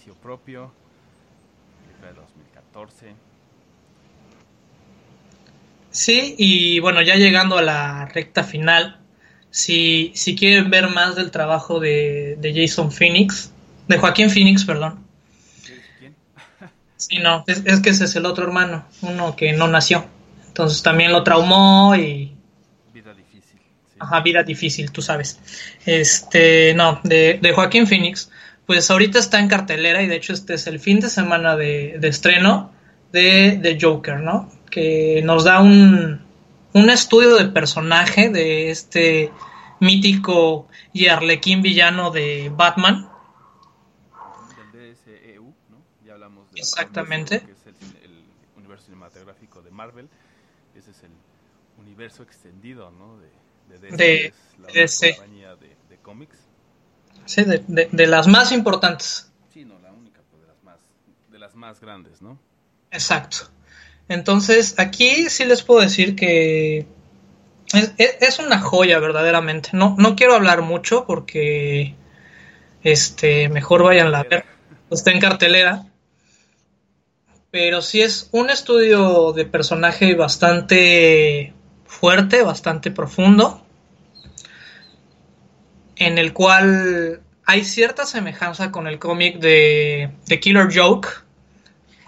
Propio, película de 2014. Sí, y bueno, ya llegando a la recta final, si, si quieren ver más del trabajo de, de Jason Phoenix, de Joaquín Phoenix, perdón. ¿Qué- ¿Quién? <laughs> Sí, no, es, es que ese es el otro hermano, uno que no nació. Entonces también lo traumó y Vida difícil. sí. Ajá, vida difícil, tú sabes. Este, no, de, de Joaquín Phoenix, pues ahorita está en cartelera y de hecho este es el fin de semana de, de estreno de, de Joker, ¿no? Que nos da un, un estudio de personaje de este mítico y arlequín villano de Batman. Del DCEU, ¿no? Ya hablamos de Exactamente. que es el, el universo cinematográfico de Marvel. Ese es el universo extendido, ¿no? De, de DC, De DC. compañía de, de cómics. Sí, de, de- de las más importantes. Sí, no, la única, pues, de las más, de las más grandes, ¿no? Exacto. Entonces, aquí sí les puedo decir que es, es- es una joya verdaderamente. No, no quiero hablar mucho porque este mejor vayan a ver. Está en cartelera. Pero sí es un estudio de personaje bastante fuerte, bastante profundo, en el cual hay cierta semejanza con el cómic de, de Killer Joke,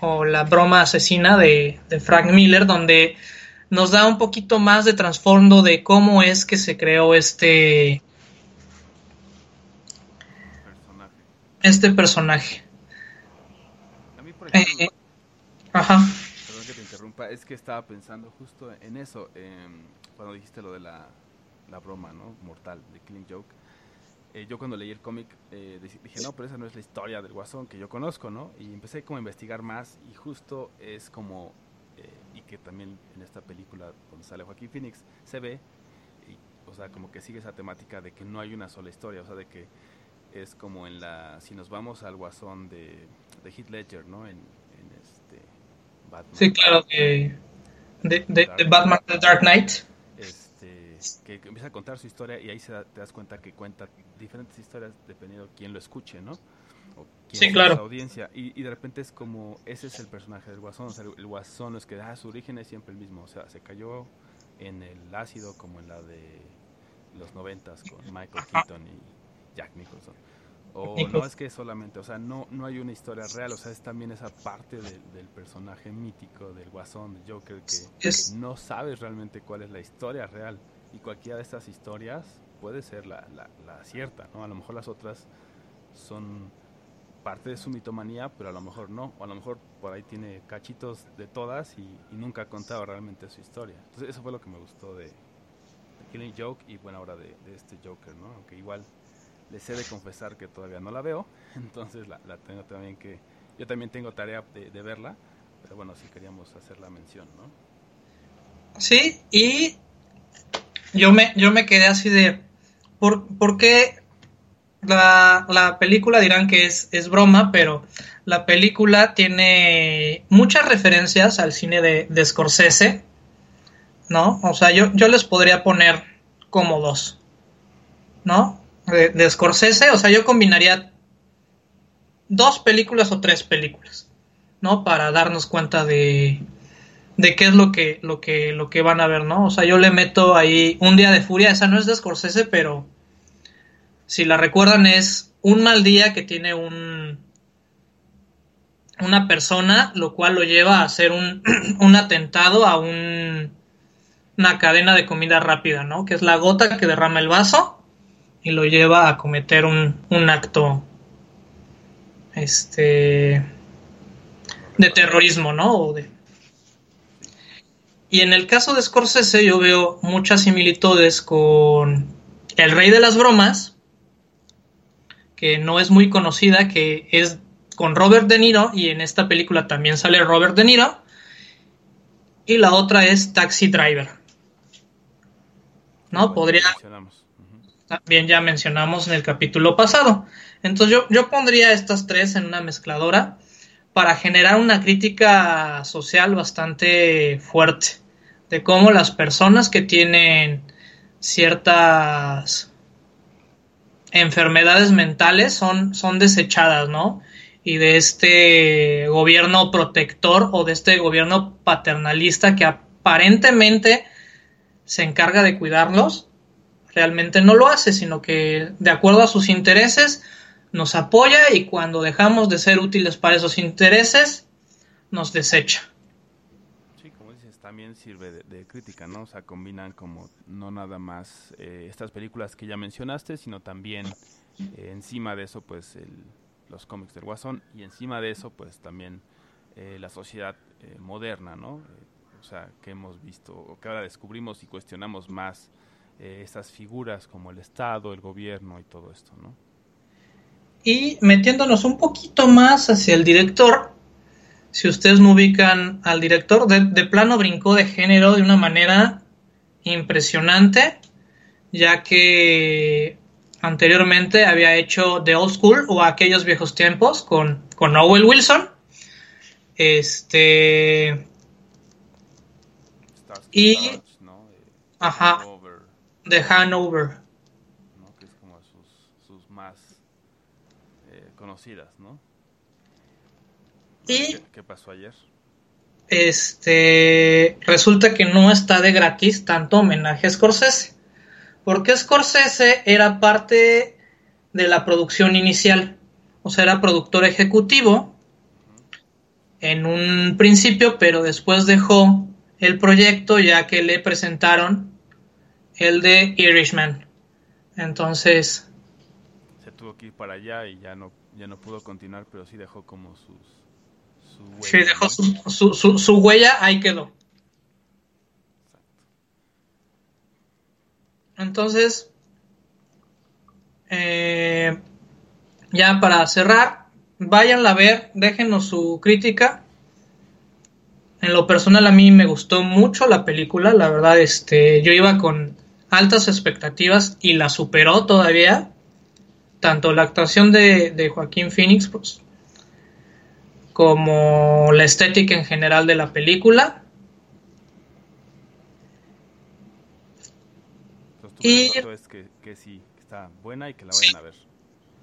o la broma asesina de, de Frank Miller, donde nos da un poquito más de trasfondo de cómo es que se creó este, Personaje. este personaje. A mí, por Eh, ejemplo, ajá. perdón que te interrumpa, es que estaba pensando justo en eso, em, cuando dijiste lo de la, la broma, ¿no? Mortal, de Killing Joke. Eh, yo cuando leí el cómic eh, dije, no, pero esa no es la historia del guasón que yo conozco, ¿no? Y empecé como a investigar más y justo es como, eh, y que también en esta película donde sale Joaquín Phoenix se ve, y, o sea, como que sigue esa temática de que no hay una sola historia, o sea, de que es como en la, si nos vamos al guasón de, de Heath Ledger, ¿no? En, en este Batman. Sí, claro, de, de, de- de Batman The Dark Knight. Que, que empieza a contar su historia y ahí se da- te das cuenta que cuenta diferentes historias dependiendo de quién lo escuche, ¿no? O quién Sí, claro. su audiencia. Y, y de repente es como, ese es el personaje del guasón, o sea, el, el guasón es que ah, su origen es siempre el mismo, o sea, se cayó en el ácido como en la de los noventas con Michael Keaton y Jack Nicholson. O no es que solamente, o sea, no, no hay una historia real, o sea, es también esa parte del- del personaje mítico del guasón, del Joker, que Es, no sabes realmente cuál es la historia real. Y cualquiera de estas historias puede ser la, la, cierta, ¿no? A lo mejor las otras son parte de su mitomanía, pero a lo mejor no. O a lo mejor por ahí tiene cachitos de todas y, nunca ha contado realmente su historia. Entonces eso fue lo que me gustó de, Killing Joke y bueno, ahora de, este Joker, ¿no? Aunque igual les he de confesar que todavía no la veo, <laughs> entonces la, tengo también que... Yo también tengo tarea de, de verla, pero bueno, sí queríamos hacer la mención, ¿no? sí, y yo me, yo me quedé así de, ¿por, por qué la, la película dirán que es, es broma, pero la película tiene muchas referencias al cine de, de Scorsese, ¿no? O sea, yo, yo les podría poner como dos, ¿no? De, de Scorsese, o sea, yo combinaría dos películas o tres películas, ¿no? Para darnos cuenta de, de qué es lo que, lo que, lo que van a ver, ¿no? O sea, yo le meto ahí un día de furia, esa no es de Scorsese, pero si la recuerdan es un mal día que tiene un una persona, lo cual lo lleva a hacer un, <clears throat> un atentado a un, una cadena de comida rápida, ¿no? Que es la gota que derrama el vaso y lo lleva a cometer un, un acto este de terrorismo, ¿no? O de- Y en el caso de Scorsese yo veo muchas similitudes con El Rey de las Bromas, que no es muy conocida, que es con Robert De Niro, y en esta película también sale Robert De Niro, y la otra es Taxi Driver. ¿No? Bueno, Podría, también ya mencionamos en el capítulo pasado. Entonces yo, yo pondría estas tres en una mezcladora para generar una crítica social bastante fuerte de cómo las personas que tienen ciertas enfermedades mentales son, son desechadas, ¿no? Y de este gobierno protector o de este gobierno paternalista que aparentemente se encarga de cuidarlos, realmente no lo hace, sino que de acuerdo a sus intereses nos apoya y cuando dejamos de ser útiles para esos intereses, nos desecha. También sirve de, crítica, ¿no? O sea, combinan como no nada más eh, estas películas que ya mencionaste, sino también eh, encima de eso, pues el, los cómics del Guasón y encima de eso, pues también eh, la sociedad moderna, ¿no? O sea, que hemos visto, o que ahora descubrimos y cuestionamos más estas figuras como el Estado, el gobierno y todo esto, ¿no? Y metiéndonos un poquito más hacia el director, si ustedes no ubican al director, de, de plano brincó de género de una manera impresionante, ya que anteriormente había hecho The Old School o aquellos viejos tiempos con, con Owen Wilson. Este. Y- Ajá. Over, The Hanover. ¿no? Que es como sus, sus más eh, conocidas, ¿no? Y ¿Qué, pasó ayer? este resulta que no está de gratis tanto homenaje a Scorsese. Porque Scorsese era parte de la producción inicial. O sea, era productor ejecutivo en un principio, pero después dejó el proyecto ya que le presentaron el de Irishman. Entonces, Se tuvo que ir para allá y ya no, ya no pudo continuar, pero sí dejó como sus... Su dejó su- su- su huella, ahí quedó. Entonces, eh, ya para cerrar, váyanla a ver, déjenos su crítica. En lo personal a mí me gustó mucho la película, la verdad, este, yo iba con altas expectativas y la superó todavía. Tanto la actuación de, de Joaquín Phoenix, pues, como la estética en general de la película. Entonces, y- veredicto es que, que sí, que está buena y que la vayan a ver.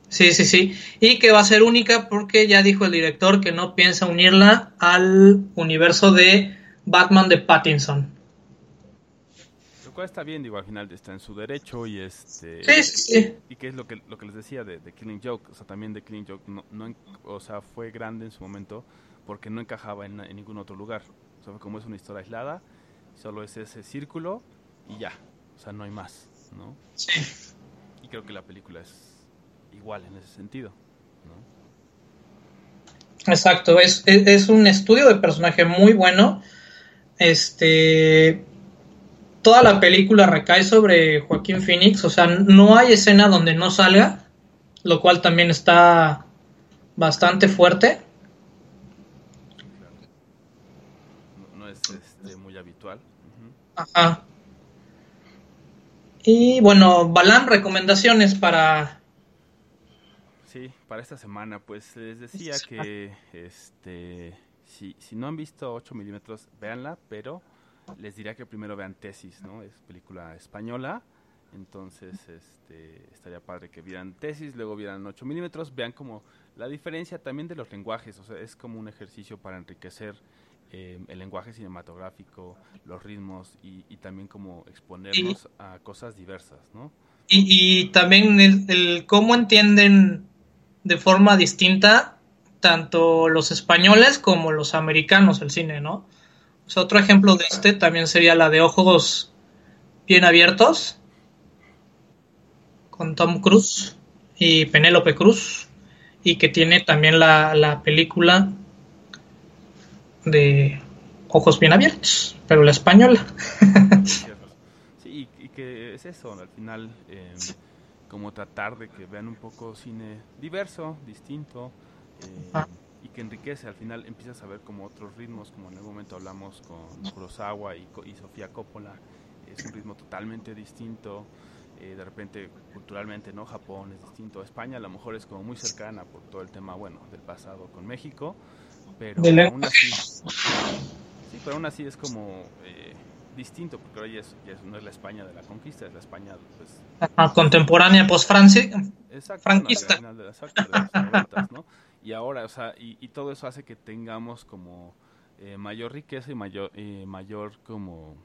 Sí, sí, sí. Y que va a ser única porque ya dijo el director que no piensa unirla al universo de Batman de Pattinson. Cual está bien, digo, al final está en su derecho y este... Sí, sí, sí. Y que es lo que, lo que les decía de, de Killing Joke, o sea, también de Killing Joke, no, no o sea, fue grande en su momento porque no encajaba en, en ningún otro lugar. O sea, como es una historia aislada, solo es ese círculo y ya, o sea, no hay más, ¿no? Sí. Y creo que la película es igual en ese sentido, ¿no? Exacto, es, es, es un estudio de personaje muy bueno. Este. Toda la película recae sobre Joaquín Phoenix, o sea, no hay escena donde no salga, lo cual también está bastante fuerte. No, no es este, muy habitual. Ajá. Y bueno, Balam, recomendaciones para. Sí, para esta semana, pues les decía que este si, si no han visto 8 milímetros, véanla, pero les diría que primero vean Tesis, ¿no? Es película española, entonces este estaría padre que vieran Tesis, luego vieran 8 milímetros, vean como la diferencia también de los lenguajes, o sea, es como un ejercicio para enriquecer eh, el lenguaje cinematográfico, los ritmos y, y también como exponernos a cosas diversas, ¿no? Y, y también el, el cómo entienden de forma distinta tanto los españoles como los americanos el cine, ¿no? O sea, otro ejemplo de este también sería la de Ojos Bien Abiertos con Tom Cruise y Penélope Cruz y que tiene también la, la película de Ojos Bien Abiertos, pero la española. <laughs> Sí, y, que es eso, al final, eh, como tratar de que vean un poco cine diverso, distinto, eh, Ah. Y que enriquece, al final empiezas a ver como otros ritmos, como en algún momento hablamos con Kurosawa y, y Sofía Coppola, es un ritmo totalmente distinto, eh, de repente culturalmente, ¿no? Japón es distinto, España a lo mejor es como muy cercana por todo el tema, bueno, del pasado con México, pero aún así... Sí, pero aún así es como eh, distinto, porque ahora ya, es- ya es- no es la España de la conquista, es la España, pues, Ajá, contemporánea post-Francia. Exacto, Franquista. final de, exacto, de ¿no? Y ahora, o sea, y, todo eso hace que tengamos como eh, mayor riqueza y mayor, eh, mayor como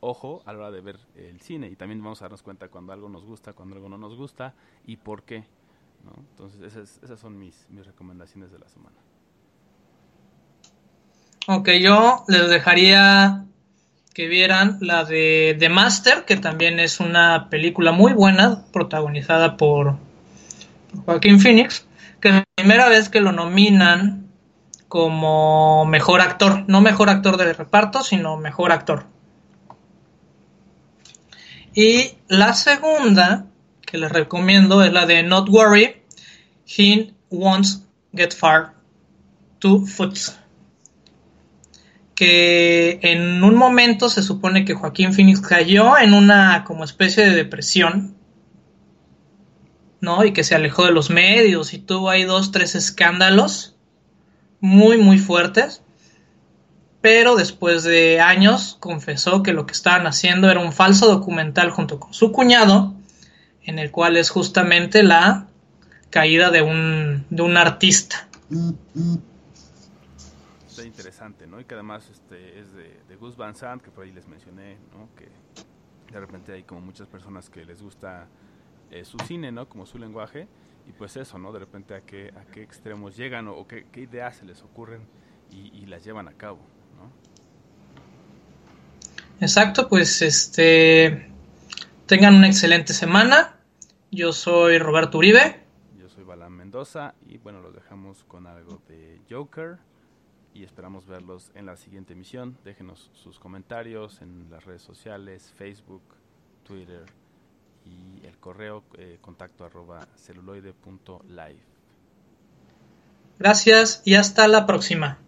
ojo a la hora de ver el cine. Y también vamos a darnos cuenta cuando algo nos gusta, cuando algo no nos gusta y por qué, ¿no? Entonces, esas, esas son mis, mis recomendaciones de la semana. Ok, yo les dejaría que vieran la de The Master, que también es una película muy buena, protagonizada por por Joaquín Phoenix, que la primera vez que lo nominan como mejor actor, no mejor actor de reparto, sino mejor actor. Y la segunda que les recomiendo es la de Not Worry, He Won't Get Far, Two Foots que en un momento se supone que Joaquín Phoenix cayó en una como especie de depresión, ¿no? Y que se alejó de los medios y tuvo ahí dos, tres escándalos muy, muy fuertes. Pero después de años confesó que lo que estaban haciendo era un falso documental junto con su cuñado, en el cual es justamente la caída de un, de un artista. Está interesante, ¿no? Y que además este, es de, de Gus Van Sant, que por ahí les mencioné, ¿no? Que de repente hay como muchas personas que les gusta eh, su cine, ¿no? Como su lenguaje. Y pues eso, ¿no? De repente a qué, a qué extremos llegan o, o qué, qué ideas se les ocurren y, y las llevan a cabo, ¿no? Exacto, pues este tengan una excelente semana. Yo soy Roberto Uribe. Yo soy Balán Mendoza y bueno, los dejamos con algo de Joker y esperamos verlos en la siguiente emisión. Déjenos sus comentarios en las redes sociales, Facebook, Twitter y el correo eh, contacto arroba celuloide.live. Gracias y hasta la próxima.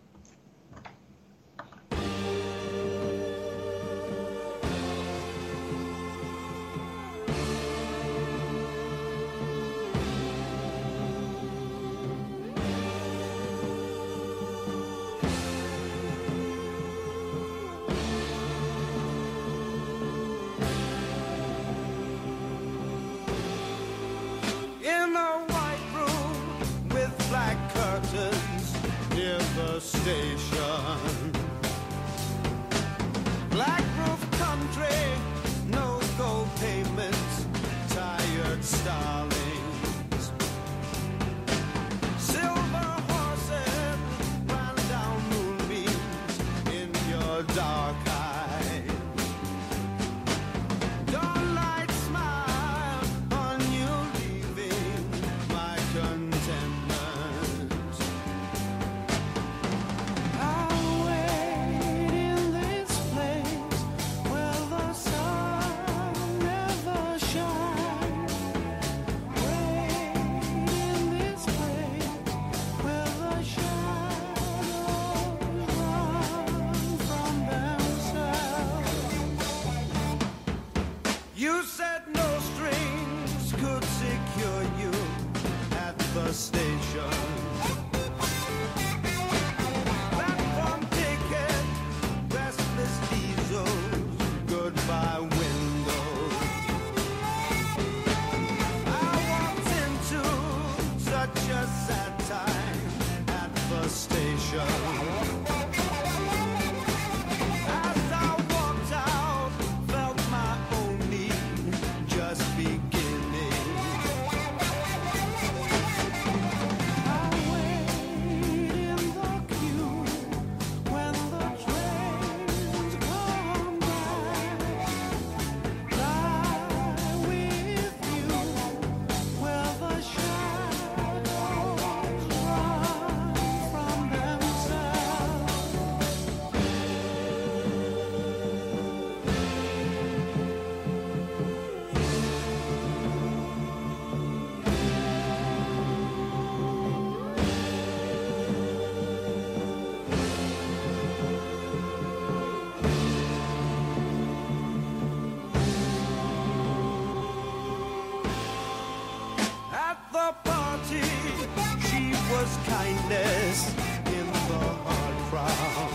she was kindness in the hard crowd.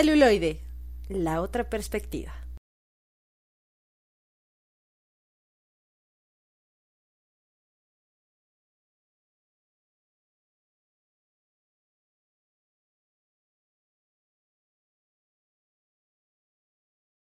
Celuloide, la otra perspectiva.